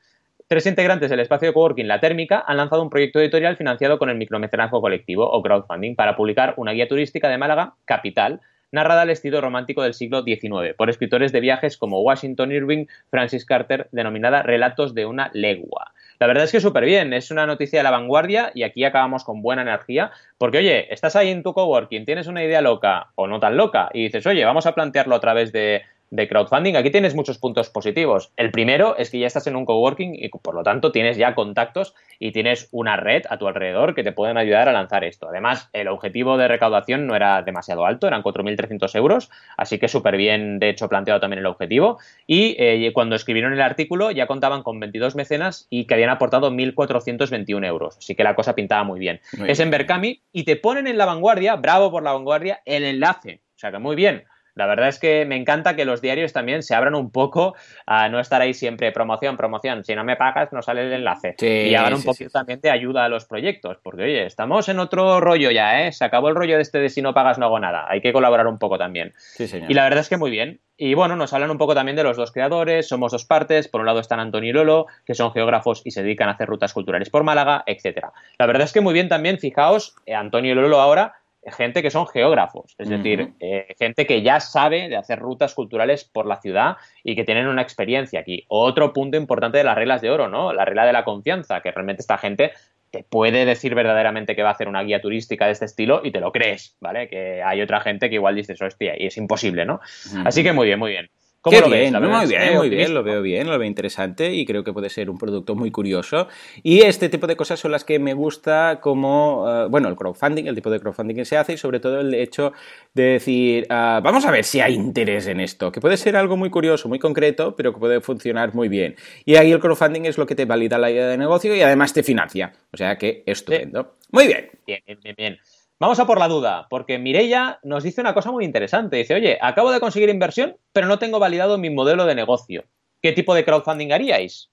Tres integrantes del espacio de coworking La Térmica han lanzado un proyecto editorial financiado con el micromecenazgo colectivo o crowdfunding para publicar una guía turística de Málaga, capital, narrada al estilo romántico del siglo XIX, por escritores de viajes como Washington Irving, Francis Carter, denominada Relatos de una legua. La verdad es que súper bien, es una noticia de la vanguardia y aquí acabamos con buena energía, porque oye, estás ahí en tu coworking, tienes una idea loca o no tan loca y dices, oye, vamos a plantearlo a través de de crowdfunding, aquí tienes muchos puntos positivos. El primero es que ya estás en un coworking y por lo tanto tienes ya contactos y tienes una red a tu alrededor que te pueden ayudar a lanzar esto. Además, el objetivo de recaudación no era demasiado alto, eran 4.300 euros, así que súper bien, de hecho, planteado también el objetivo. Y eh, cuando escribieron el artículo ya contaban con 22 mecenas y que habían aportado 1.421 euros, así que la cosa pintaba muy bien. es en Berkami y te ponen en la vanguardia, bravo por la vanguardia, el enlace. O sea que muy bien. La verdad es que me encanta que los diarios también se abran un poco a no estar ahí siempre promoción, promoción. Si no me pagas, no sale el enlace. y hagan un poquito también de ayuda a los proyectos. Porque, oye, estamos en otro rollo ya, ¿eh? Se acabó el rollo de este de si no pagas, no hago nada. Hay que colaborar un poco también. Y la verdad es que muy bien. Y bueno, nos hablan un poco también de los dos creadores. Somos dos partes. Por un lado están Antonio y Lolo, que son geógrafos y se dedican a hacer rutas culturales por Málaga, etcétera. La verdad es que muy bien también, fijaos, eh, Antonio y Lolo ahora gente que son geógrafos, es decir, eh, gente que ya sabe de hacer rutas culturales por la ciudad y que tienen una experiencia aquí. Otro punto importante de las reglas de oro, ¿no? La regla de la confianza, que realmente esta gente te puede decir verdaderamente que va a hacer una guía turística de este estilo y te lo crees, ¿vale? Que hay otra gente que igual dices, hostia, y es imposible, ¿no? Así que muy bien, muy bien. ¿Cómo lo ves? muy bien, muy bien, lo veo bien, lo veo interesante y creo que puede ser un producto muy curioso. Y este tipo de cosas son las que me gusta como, eh, bueno, el crowdfunding, el tipo de crowdfunding que se hace y sobre todo el hecho de decir, ah, vamos a ver si hay interés en esto, que puede ser algo muy curioso, muy concreto, pero que puede funcionar muy bien. Y ahí el crowdfunding es lo que te valida la idea de negocio y además te financia. O sea que estupendo. Muy bien. Bien, bien, bien. Vamos a por la duda, porque Mirella nos dice una cosa muy interesante. Dice, oye, acabo de conseguir inversión, pero no tengo validado mi modelo de negocio. ¿Qué tipo de crowdfunding haríais?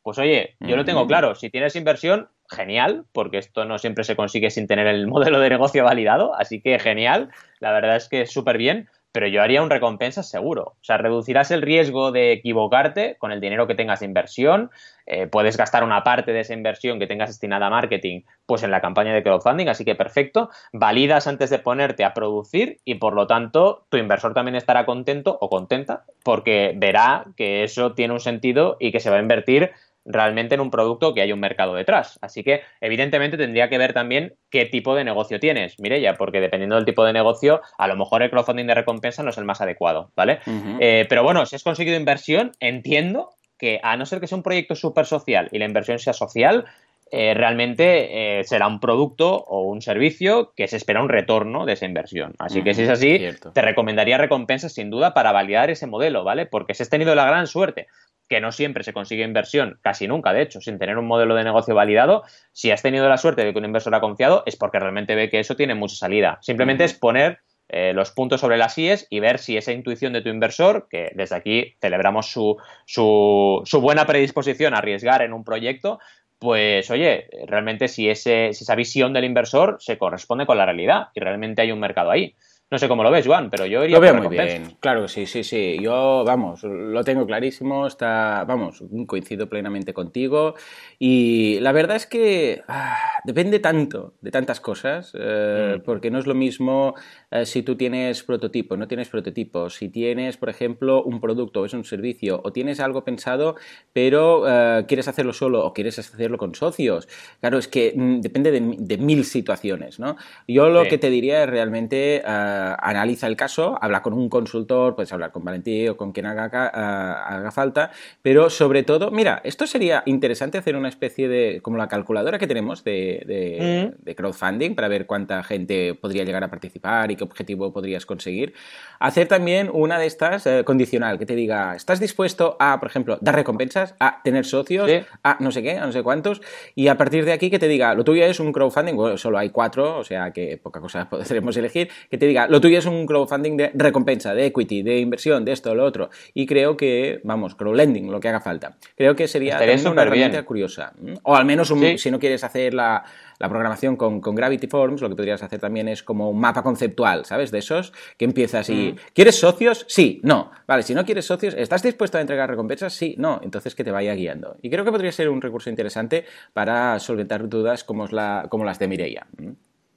Pues oye, yo lo tengo claro. Si tienes inversión, genial, porque esto no siempre se consigue sin tener el modelo de negocio validado. Así que genial. La verdad es que es súper bien pero yo haría un recompensa seguro. O sea, reducirás el riesgo de equivocarte con el dinero que tengas de inversión. Eh, puedes gastar una parte de esa inversión que tengas destinada a marketing, pues en la campaña de crowdfunding, así que perfecto. Validas antes de ponerte a producir y por lo tanto tu inversor también estará contento o contenta porque verá que eso tiene un sentido y que se va a invertir realmente en un producto que hay un mercado detrás. Así que, evidentemente, tendría que ver también qué tipo de negocio tienes, Mireya, porque dependiendo del tipo de negocio, a lo mejor el crowdfunding de recompensa no es el más adecuado, ¿vale? Eh, pero bueno, si has conseguido inversión, entiendo que a no ser que sea un proyecto súper social y la inversión sea social, eh, realmente eh, será un producto o un servicio que se espera un retorno de esa inversión. Así que si es así, te recomendaría recompensas sin duda para validar ese modelo, ¿vale? Porque si has tenido la gran suerte que no siempre se consigue inversión, casi nunca, de hecho, sin tener un modelo de negocio validado, si has tenido la suerte de que un inversor ha confiado, es porque realmente ve que eso tiene mucha salida. Simplemente es poner eh, los puntos sobre las IES y ver si esa intuición de tu inversor, que desde aquí celebramos su, su, su buena predisposición a arriesgar en un proyecto, pues oye, realmente si, ese, si esa visión del inversor se corresponde con la realidad y realmente hay un mercado ahí. No sé cómo lo ves, Juan, pero yo iría Lo veo muy bien. Claro, sí, sí, sí. Yo, vamos, lo tengo clarísimo. Está, vamos, coincido plenamente contigo. Y la verdad es que ah, depende tanto de tantas cosas, eh, mm. porque no es lo mismo eh, si tú tienes prototipo, no tienes prototipo, si tienes, por ejemplo, un producto o es un servicio, o tienes algo pensado, pero eh, quieres hacerlo solo o quieres hacerlo con socios. Claro, es que mm, depende de, mil situaciones, ¿no? Yo lo que te diría es realmente analiza el caso, habla con un consultor, puedes hablar con Valentín o con quien haga, eh, haga falta, pero sobre todo, mira, esto sería interesante hacer una especie de, como la calculadora que tenemos de, mm. crowdfunding para ver cuánta gente podría llegar a participar y qué objetivo podrías conseguir. Hacer también una de estas eh, condicional, que te diga, ¿estás dispuesto a, por ejemplo, dar recompensas, a tener socios, a no sé qué, a no sé cuántos? Y a partir de aquí que te diga, lo tuyo es un crowdfunding, bueno, solo hay cuatro, o sea que poca cosa podremos elegir, que te diga, lo tuyo es un crowdfunding de recompensa, de equity, de inversión, de esto, lo otro. Y creo que, vamos, crowdlending, lo que haga falta. Creo que sería una herramienta curiosa. O al menos, si no quieres hacer la, programación con, Gravity Forms, lo que podrías hacer también es como un mapa conceptual, ¿sabes? De esos que empiezas y... Mm. ¿Quieres socios? Sí, no. Vale, si no quieres socios, ¿estás dispuesto a entregar recompensas? Sí, no. Entonces que te vaya guiando. Y creo que podría ser un recurso interesante para solventar dudas como, la, como las de Mireia.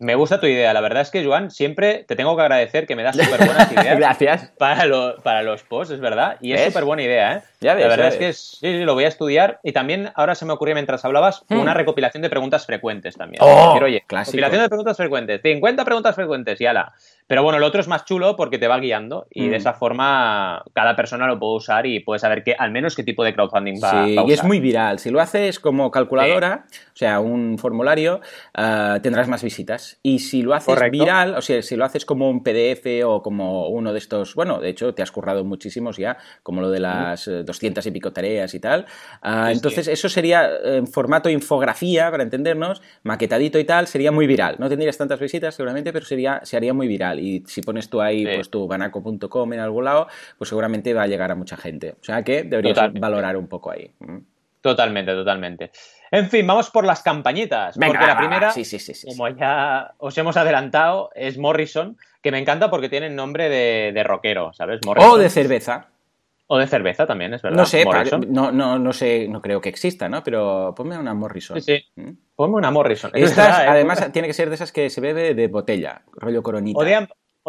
Me gusta tu idea. La verdad es que, Joan, siempre te tengo que agradecer que me das súper buenas ideas. Gracias. Para, para los posts, es verdad. Y es súper buena idea, ¿eh? Ya ves, la verdad es que sí, sí, lo voy a estudiar. Y también ahora se me ocurrió mientras hablabas hmm. una recopilación de preguntas frecuentes también. Oh, oye, recopilación de preguntas frecuentes. 50 preguntas frecuentes y ala. Pero bueno, el otro es más chulo porque te va guiando y de mm. esa forma cada persona lo puede usar y puede saber que, al menos qué tipo de crowdfunding va, sí, a usar. y es muy viral. Si lo haces como calculadora, o sea, un formulario, eh, tendrás más visitas. Y si lo haces viral, o sea, si lo haces como un PDF o como uno de estos, bueno, de hecho te has currado muchísimos ya, como lo de las 200 y pico tareas y tal. Eh, entonces, eso sería en formato infografía, para entendernos, maquetadito y tal, sería muy viral. No tendrías tantas visitas seguramente, pero sería, se haría muy viral. Y si pones tú ahí, pues tu banaco.com en algún lado, pues seguramente va a llegar a mucha gente. O sea que deberías valorar un poco ahí. Mm. Totalmente, totalmente. En fin, vamos por las campañitas. Venga, porque la primera, sí, sí, sí, como ya os hemos adelantado, es Morrison, que me encanta porque tiene nombre de, de rockero, ¿sabes? O de cerveza. O de cerveza también, es verdad. No sé, no, no, no sé, no creo que exista, ¿no? Pero ponme una Morrison. Sí, sí. ¿Mm? Ponme una Morrison. Estas, ¿eh? además, tiene que ser de esas que se bebe de botella, rollo coronita. O,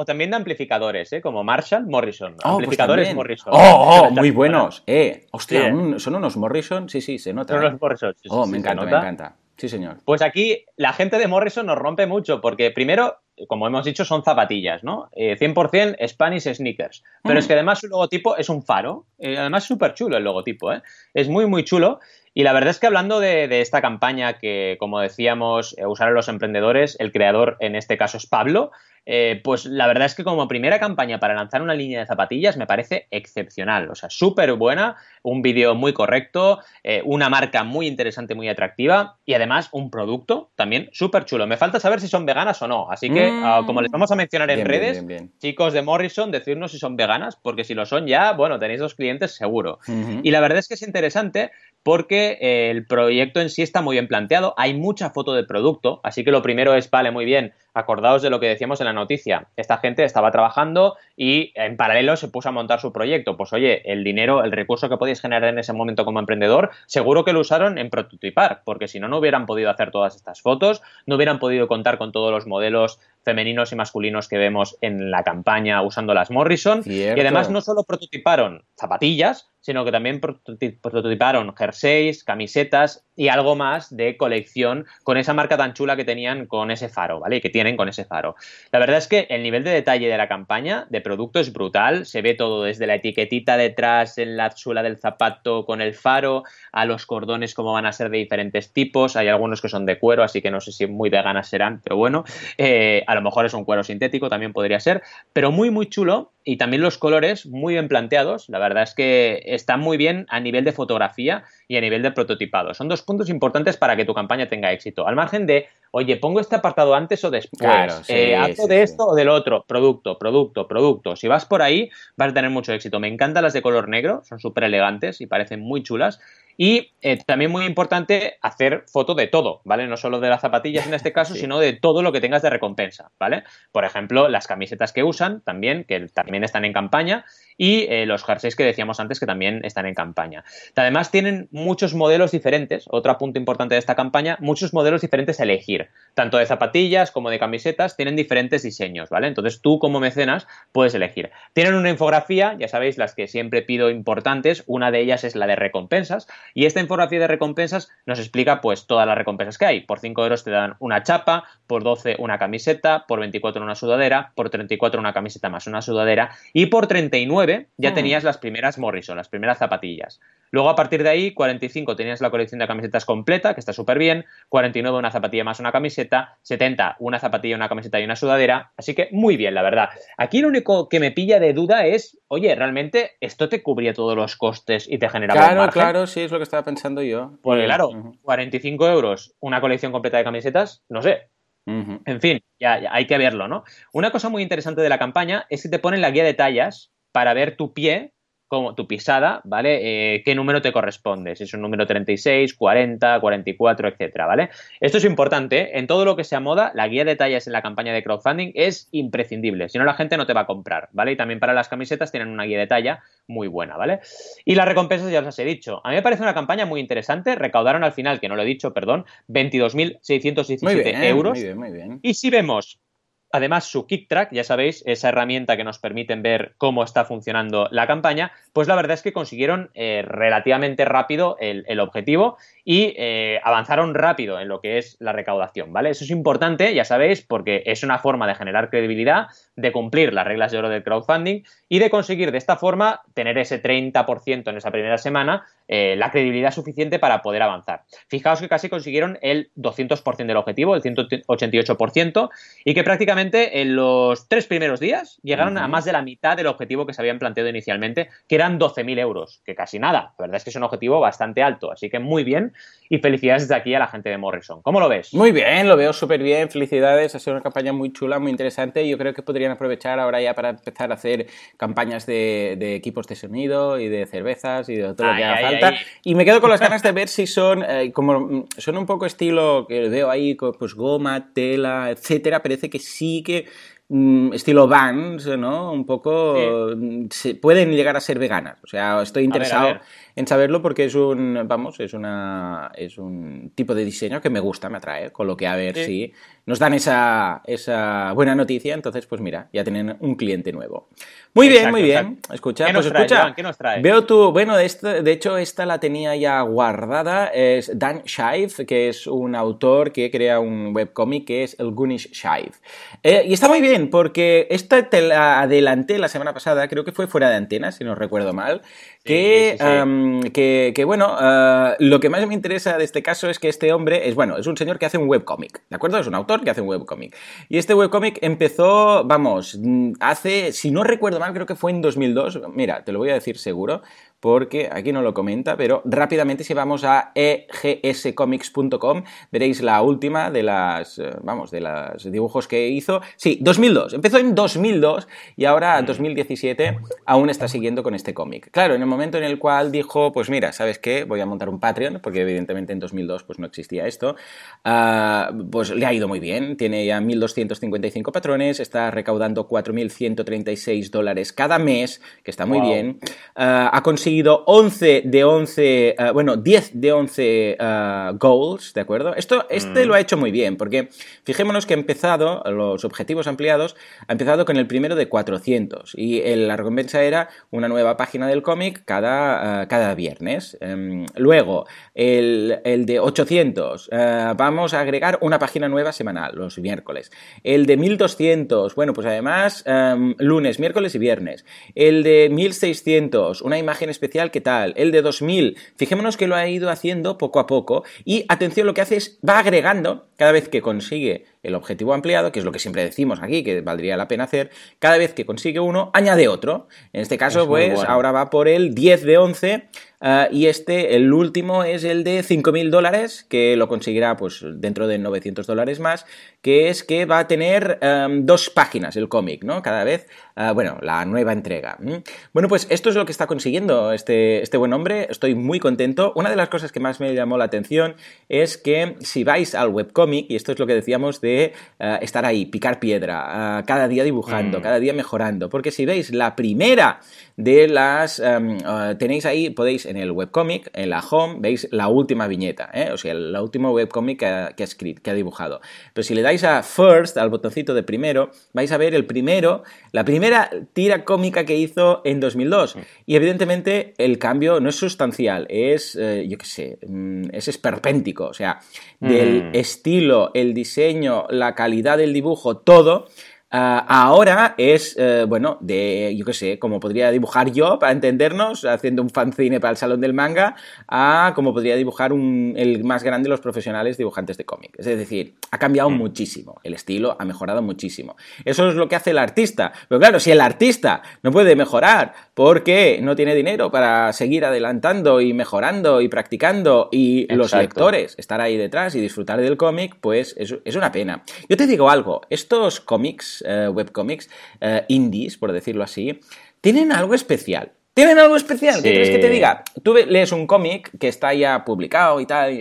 también de amplificadores, ¿eh? Como Marshall, Morrison. Oh, pues amplificadores Morrison. ¡Oh, oh muy buenos! Eh, hostia, son unos Morrison, sí, sí, se nota. Son unos Morrison. Sí, oh, me encanta, me encanta. Sí, señor. Pues aquí la gente de Morrison nos rompe mucho porque primero como hemos dicho, son zapatillas, ¿no? 100% eh, Spanish sneakers. Pero es mm. que además su logotipo es un faro. Eh, además es súper chulo el logotipo, ¿eh? Es muy, muy chulo. Y la verdad es que hablando de, esta campaña que, como decíamos, eh, usaron los emprendedores, el creador en este caso es Pablo, eh, pues la verdad es que como primera campaña para lanzar una línea de zapatillas me parece excepcional. O sea, súper buena, un vídeo muy correcto, eh, una marca muy interesante, muy atractiva y además un producto también súper chulo. Me falta saber si son veganas o no. Así que, ah, como les vamos a mencionar en redes, chicos de Morrison, decirnos si son veganas, porque si lo son ya, bueno, tenéis dos clientes seguro. Y la verdad es que es interesante porque eh, el proyecto en sí está muy bien planteado, hay mucha foto del producto, así que lo primero es, vale, muy bien, acordaos de lo que decíamos en la noticia, esta gente estaba trabajando y en paralelo se puso a montar su proyecto, pues oye, el dinero, el recurso que podéis generar en ese momento como emprendedor, seguro que lo usaron en prototipar, porque si no, no hubieran podido hacer todas estas fotos, no hubieran podido contar con todos los modelos femeninos y masculinos que vemos en la campaña usando las Morrison. Y además no solo prototiparon zapatillas, sino que también prototiparon jerseys, camisetas y algo más de colección con esa marca tan chula que tenían con ese faro, ¿vale? Que tienen con ese faro. La verdad es que el nivel de detalle de la campaña de producto es brutal, se ve todo desde la etiquetita detrás en la suela del zapato con el faro, a los cordones como van a ser de diferentes tipos, hay algunos que son de cuero, así que no sé si muy de ganas serán, pero bueno, eh, a lo mejor es un cuero sintético, también podría ser, pero muy muy chulo y también los colores muy bien planteados, la verdad es que están muy bien a nivel de fotografía y a nivel de prototipado. Son dos puntos importantes para que tu campaña tenga éxito. Al margen de, oye, pongo este apartado antes o después, eh, hago de esto o del otro, producto, producto, producto. Si vas por ahí, vas a tener mucho éxito. Me encantan las de color negro, son súper elegantes y parecen muy chulas. Y eh, también muy importante hacer foto de todo, ¿vale? No solo de las zapatillas en este caso, sino de todo lo que tengas de recompensa, ¿vale? Por ejemplo, las camisetas que usan también, que también están en campaña, y eh, los jerseys que decíamos antes que también están en campaña. Además tienen muchos modelos diferentes, otro punto importante de esta campaña, muchos modelos diferentes a elegir, tanto de zapatillas como de camisetas, tienen diferentes diseños, ¿vale? Entonces tú como mecenas puedes elegir. Tienen una infografía, ya sabéis, las que siempre pido importantes, una de ellas es la de recompensas, y esta infografía de recompensas nos explica pues todas las recompensas que hay. Por 5 euros te dan una chapa, por 12 una camiseta, por 24 una sudadera, por 34 una camiseta más una sudadera, y por 39 ya hmm. tenías las primeras Morrison, las primeras zapatillas. Luego a partir de ahí, 45 tenías la colección de camisetas completa, que está súper bien, 49 una zapatilla más una camiseta, 70 una zapatilla, una camiseta y una sudadera, así que muy bien, la verdad. Aquí lo único que me pilla de duda es, oye, ¿realmente esto te cubría todos los costes y te generaba claro, un Claro, sí, es lo que estaba pensando yo. Porque claro, 45 euros una colección completa de camisetas, no sé, En fin, ya, hay que verlo, ¿no? Una cosa muy interesante de la campaña es que te ponen la guía de tallas para ver tu pie como tu pisada, ¿vale? Eh, ¿Qué número te corresponde? Si es un número 36, 40, 44, etcétera, ¿vale? Esto es importante. En todo lo que sea moda, la guía de tallas en la campaña de crowdfunding es imprescindible. Si no, la gente no te va a comprar, ¿vale? Y también para las camisetas tienen una guía de talla muy buena, ¿vale? Y las recompensas ya os he dicho. A mí me parece una campaña muy interesante. Recaudaron al final, que no lo he dicho, perdón, 22.617 euros. Muy bien, muy bien. Y si vemos Además, su KickTrack, ya sabéis, esa herramienta que nos permite ver cómo está funcionando la campaña, pues la verdad es que consiguieron eh, relativamente rápido el, objetivo y eh, avanzaron rápido en lo que es la recaudación, ¿vale? Eso es importante, ya sabéis, porque es una forma de generar credibilidad, de cumplir las reglas de oro del crowdfunding y de conseguir de esta forma tener ese 30% en esa primera semana, eh, la credibilidad suficiente para poder avanzar. Fijaos que casi consiguieron el 200% del objetivo, el 188%, y que prácticamente en los tres primeros días llegaron a más de la mitad del objetivo que se habían planteado inicialmente, que eran 12.000 euros, que casi nada. La verdad es que es un objetivo bastante alto, así que muy bien y felicidades desde aquí a la gente de Morrison. ¿Cómo lo ves? Muy bien, lo veo súper bien, felicidades, ha sido una campaña muy chula, muy interesante y yo creo que podrían aprovechar ahora ya para empezar a hacer campañas de, equipos de sonido y de cervezas y de todo lo que haga falta. Y me quedo con las ganas de ver si son, eh, como son un poco estilo que veo ahí, pues goma, tela, etcétera, parece que sí que Mm, estilo Vans, ¿no? Un poco se, pueden llegar a ser veganas. O sea, estoy interesado en saberlo porque es un, vamos, es una es un tipo de diseño que me gusta, me atrae, con lo que a ver si nos dan esa, esa buena noticia, entonces pues mira, ya tienen un cliente nuevo. Muy bien, muy bien. Escucha, pues escucha. ¿qué nos trae? Veo tu, bueno, de, de hecho esta la tenía ya guardada, es Dan Shive, que es un autor que crea un webcomic que es el Gunish Shive. Eh, y está muy bien porque esta te la adelanté la semana pasada, creo que fue fuera de antena, si no recuerdo mal, que, que, que, bueno, uh, lo que más me interesa de este caso es que este hombre es, bueno, es un señor que hace un webcomic, ¿de acuerdo? Es un autor que hace un webcomic. Y este webcomic empezó, vamos, hace, si no recuerdo mal, creo que fue en 2002, mira, te lo voy a decir seguro, porque aquí no lo comenta, pero rápidamente si vamos a egscomics.com veréis la última de las, eh, vamos, de los dibujos que hizo. Sí, 2002, empezó en 2002 y ahora 2017 aún está siguiendo con este cómic. Claro, en el momento en el cual dijo, pues mira, ¿sabes qué? Voy a montar un Patreon, porque evidentemente en 2002 pues no existía esto, ah, pues le ha ido muy bien, tiene ya 1.255 patrones, está recaudando 4.136 dólares cada mes, que está muy bien, ah, ha conseguido 11 de 11, eh, bueno, 10 de 11 eh, goals, ¿de acuerdo? Esto, este mm. lo ha hecho muy bien, porque fijémonos que ha empezado, los objetivos ampliados, ha empezado con el primero de 400 y la recompensa era una nueva página del cómic cada, eh, cada viernes. Em, luego, el, el, de 800, vamos a agregar una página nueva semanal, los miércoles. El de 1200, bueno, pues además, em, lunes, miércoles y viernes. El de 1600, una imagen especial especial, ¿qué tal? El de 2000, fijémonos que lo ha ido haciendo poco a poco y atención, lo que hace es va agregando cada vez que consigue el objetivo ampliado, que es lo que siempre decimos aquí, que valdría la pena hacer, cada vez que consigue uno, añade otro. En este caso, pues ahora va por el 10 de 11 ah, y este, el último, es el de 5.000 dólares, que lo conseguirá pues dentro de 900 dólares más, que es que va a tener dos páginas el cómic, ¿no? Cada vez, ah, bueno, la nueva entrega. Bueno, pues esto es lo que está consiguiendo este, este buen hombre, estoy muy contento. Una de las cosas que más me llamó la atención es que si vais al webcomic, y esto es lo que decíamos de eh, estar ahí, picar piedra, eh, cada día dibujando, mm. cada día mejorando. Porque si veis la primera de las... Em, eh, tenéis ahí, podéis en el webcomic, en la home, veis la última viñeta, o sea, el, último webcomic que ha, que ha escrito, que ha dibujado. Pero si le dais a first, al botoncito de primero, vais a ver el primero, la primera tira cómica que hizo en 2002. Mm. Y evidentemente el cambio no es sustancial, es, yo qué sé, mm, es esperpéntico. O sea, del estilo, el diseño, la calidad del dibujo, todo ahora es, eh, bueno, de, yo qué sé, como podría dibujar yo, para entendernos, haciendo un fanzine para el Salón del Manga, a como podría dibujar un, el más grande de los profesionales dibujantes de cómic. Es decir, ha cambiado mm. muchísimo, el estilo ha mejorado muchísimo. Eso es lo que hace el artista. Pero claro, si el artista no puede mejorar porque no tiene dinero para seguir adelantando y mejorando y practicando y los lectores estar ahí detrás y disfrutar del cómic, pues es, es una pena. Yo te digo algo, estos cómics webcomics, eh, indies, por decirlo así, tienen algo especial. Tienen algo especial. ¿Qué quieres que te diga? Tú lees un cómic que está ya publicado y tal,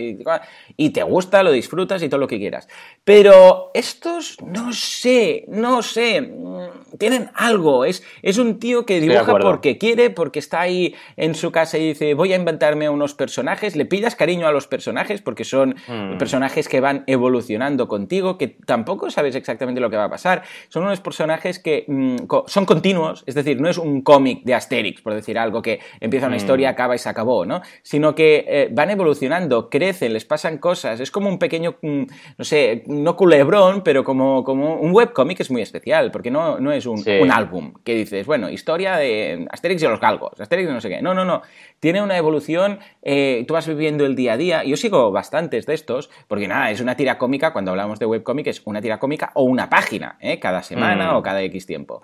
y, te gusta, lo disfrutas y todo lo que quieras. Pero estos, no sé, no sé, mm, tienen algo. Es, es un tío que dibuja porque quiere, porque está ahí en su casa y dice, voy a inventarme unos personajes. Le pillas cariño a los personajes porque son mm. personajes que van evolucionando contigo, que tampoco sabes exactamente lo que va a pasar. Son unos personajes que mm, son continuos, es decir, no es un cómic de Asterix, por decirlo decir, algo que empieza una historia, mm. acaba y se acabó, ¿no? Sino que eh, van evolucionando, crecen, les pasan cosas, es como un pequeño, mm, no sé, no culebrón, pero como, como un webcómic es muy especial, porque no, no es un, un, álbum que dices, bueno, historia de Asterix y los galgos, Asterix y no sé qué, no, no, no, tiene una evolución, eh, tú vas viviendo el día a día, yo sigo bastantes de estos, porque nada, es una tira cómica, cuando hablamos de webcómic es una tira cómica o una página, ¿eh? cada semana mm. o cada X tiempo.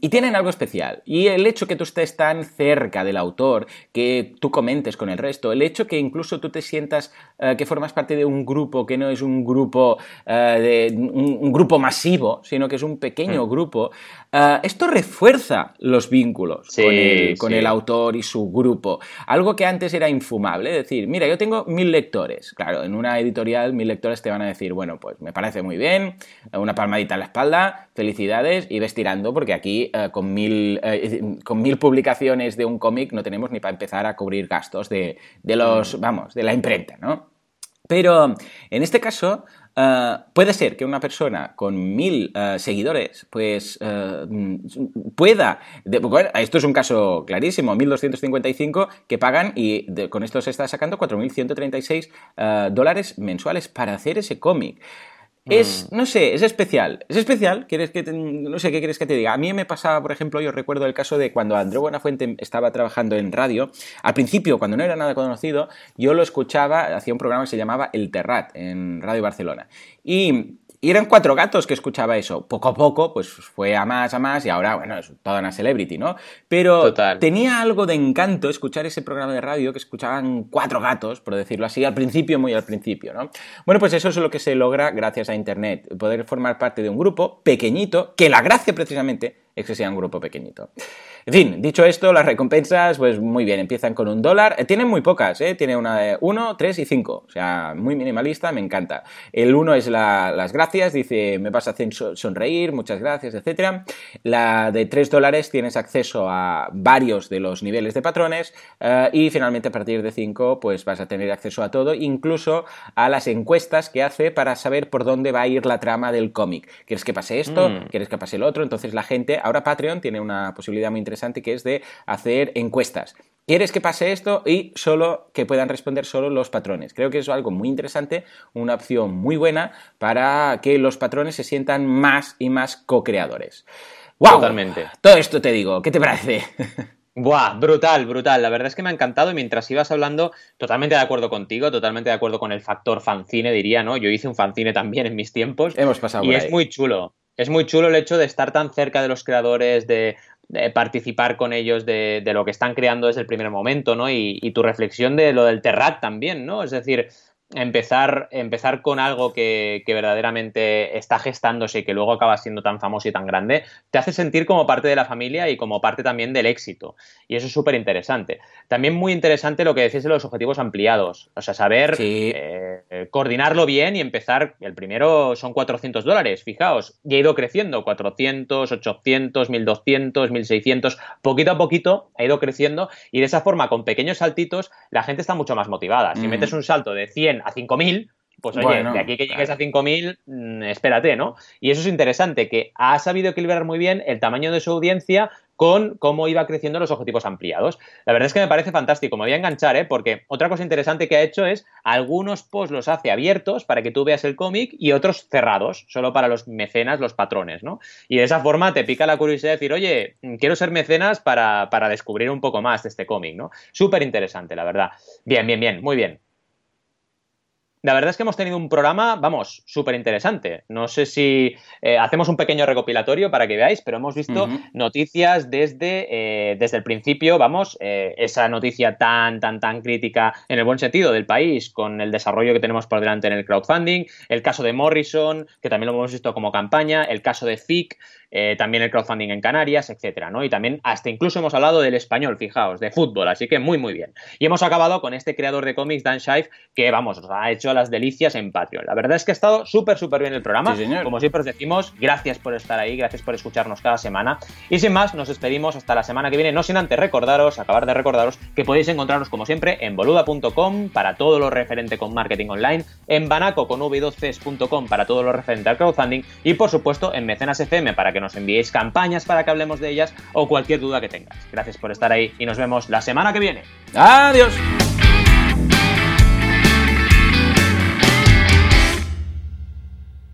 y tienen algo especial, y el hecho que tú estés tan cerca del autor, que tú comentes con el resto, el hecho que incluso tú te sientas eh, que formas parte de un grupo que no es un grupo, eh, de, un, grupo masivo, sino que es un pequeño mm. grupo, eh, esto refuerza los vínculos con, el, con el autor y su grupo. Algo que antes era infumable, es decir, mira, yo tengo mil lectores. Claro, en una editorial mil lectores te van a decir, bueno, pues me parece muy bien, una palmadita en la espalda, felicidades y ves tirando porque aquí con, mil, con mil publicaciones de un cómic no tenemos ni para empezar a cubrir gastos de, los, mm. vamos, de la imprenta, ¿no? Pero en este caso, eh, puede ser que una persona con mil eh, seguidores, pues eh, pueda. esto es un caso clarísimo: 1255 que pagan y con esto se está sacando 4.136 dólares mensuales para hacer ese cómic. Es, mm. no sé, es especial. Es especial, ¿Quieres que no sé qué quieres que te diga. A mí me pasaba, por ejemplo, yo recuerdo el caso de cuando André Buenafuente estaba trabajando en radio. Al principio, cuando no era nada conocido, yo lo escuchaba, hacía un programa que se llamaba El Terrat en Radio Barcelona. Y y eran cuatro gatos que escuchaba eso. Poco a poco, pues fue a más, a más, y ahora, bueno, es toda una celebrity, ¿no? Pero tenía algo de encanto escuchar ese programa de radio que escuchaban cuatro gatos, por decirlo así, al principio, muy al principio, ¿no? Bueno, pues eso es lo que se logra gracias a Internet, poder formar parte de un grupo pequeñito, que la gracia precisamente es que sea un grupo pequeñito. En fin, dicho esto, las recompensas, pues muy bien, empiezan con un dólar. Eh, tienen muy pocas, ¿eh? Tiene una de 1, 3 y 5. O sea, muy minimalista, me encanta. El 1 es las gracias, dice, me vas a hacer sonreír, muchas gracias, etc. La de 3 dólares tienes acceso a varios de los niveles de patrones. Eh, y finalmente, a partir de 5, pues vas a tener acceso a todo, incluso a las encuestas que hace para saber por dónde va a ir la trama del cómic. ¿Quieres que pase esto? Mm. ¿Quieres que pase el otro? Entonces la gente, ahora Patreon tiene una posibilidad muy interesante que es de hacer encuestas. ¿Quieres que pase esto? Y solo que puedan responder solo los patrones. Creo que es algo muy interesante, una opción muy buena para que los patrones se sientan más y más co-creadores. ¡Wow! Totalmente. Todo esto te digo, ¿qué te parece? Buah, brutal, brutal. La verdad es que me ha encantado y mientras ibas hablando, totalmente de acuerdo contigo, totalmente de acuerdo con el factor fanzine, diría, ¿no? Yo hice un fanzine también en mis tiempos. Hemos pasado. Y es muy chulo. Es muy chulo el hecho de estar tan cerca de los creadores, de participar con ellos de, lo que están creando desde el primer momento, ¿no? Y, y, tu reflexión de lo del Terrat también, ¿no? Es decir, empezar, empezar con algo que, verdaderamente está gestándose y que luego acaba siendo tan famoso y tan grande, te hace sentir como parte de la familia y como parte también del éxito. Y eso es súper interesante. También muy interesante lo que decís de los objetivos ampliados. O sea, saber eh, coordinarlo bien y empezar. El primero son 400 dólares, fijaos. Y ha ido creciendo. 400, 800, 1200, 1600. Poquito a poquito ha ido creciendo. Y de esa forma, con pequeños saltitos, la gente está mucho más motivada. Si metes un salto de 100 a 5.000, pues oye, de aquí que llegues a 5.000, mm, espérate, ¿no? Y eso es interesante, que ha sabido equilibrar muy bien el tamaño de su audiencia con cómo iba creciendo los objetivos ampliados. La verdad es que me parece fantástico, me voy a enganchar, ¿eh? porque otra cosa interesante que ha hecho es algunos posts los hace abiertos para que tú veas el cómic y otros cerrados, solo para los mecenas, los patrones, ¿no? Y de esa forma te pica la curiosidad de decir, oye, quiero ser mecenas para, para descubrir un poco más de este cómic, ¿no? Súper interesante, la verdad. Bien, bien, bien, muy bien. La verdad es que hemos tenido un programa, vamos, súper interesante. No sé si eh, hacemos un pequeño recopilatorio para que veáis, pero hemos visto noticias desde, eh, desde el principio, vamos, eh, esa noticia tan, tan, tan crítica en el buen sentido del país, con el desarrollo que tenemos por delante en el crowdfunding, el caso de Morrison, que también lo hemos visto como campaña, el caso de FIC, eh, también el crowdfunding en Canarias, etcétera, ¿no? Y también hasta incluso hemos hablado del español, fijaos, de fútbol, así que muy, muy bien. Y hemos acabado con este creador de cómics, Dan Shive, que, vamos, nos ha hecho las delicias en Patreon. La verdad es que ha estado súper, súper bien el programa. Como siempre os decimos, gracias por estar ahí, gracias por escucharnos cada semana. Y sin más, nos despedimos hasta la semana que viene, no sin antes recordaros, acabar de recordaros, que podéis encontrarnos, como siempre, en boluda.com para todo lo referente con marketing online, en banaco con v2cs.com para todo lo referente al crowdfunding y, por supuesto, en Mecenas FM para que nos enviéis campañas para que hablemos de ellas o cualquier duda que tengas. Gracias por estar ahí y nos vemos la semana que viene. Adiós.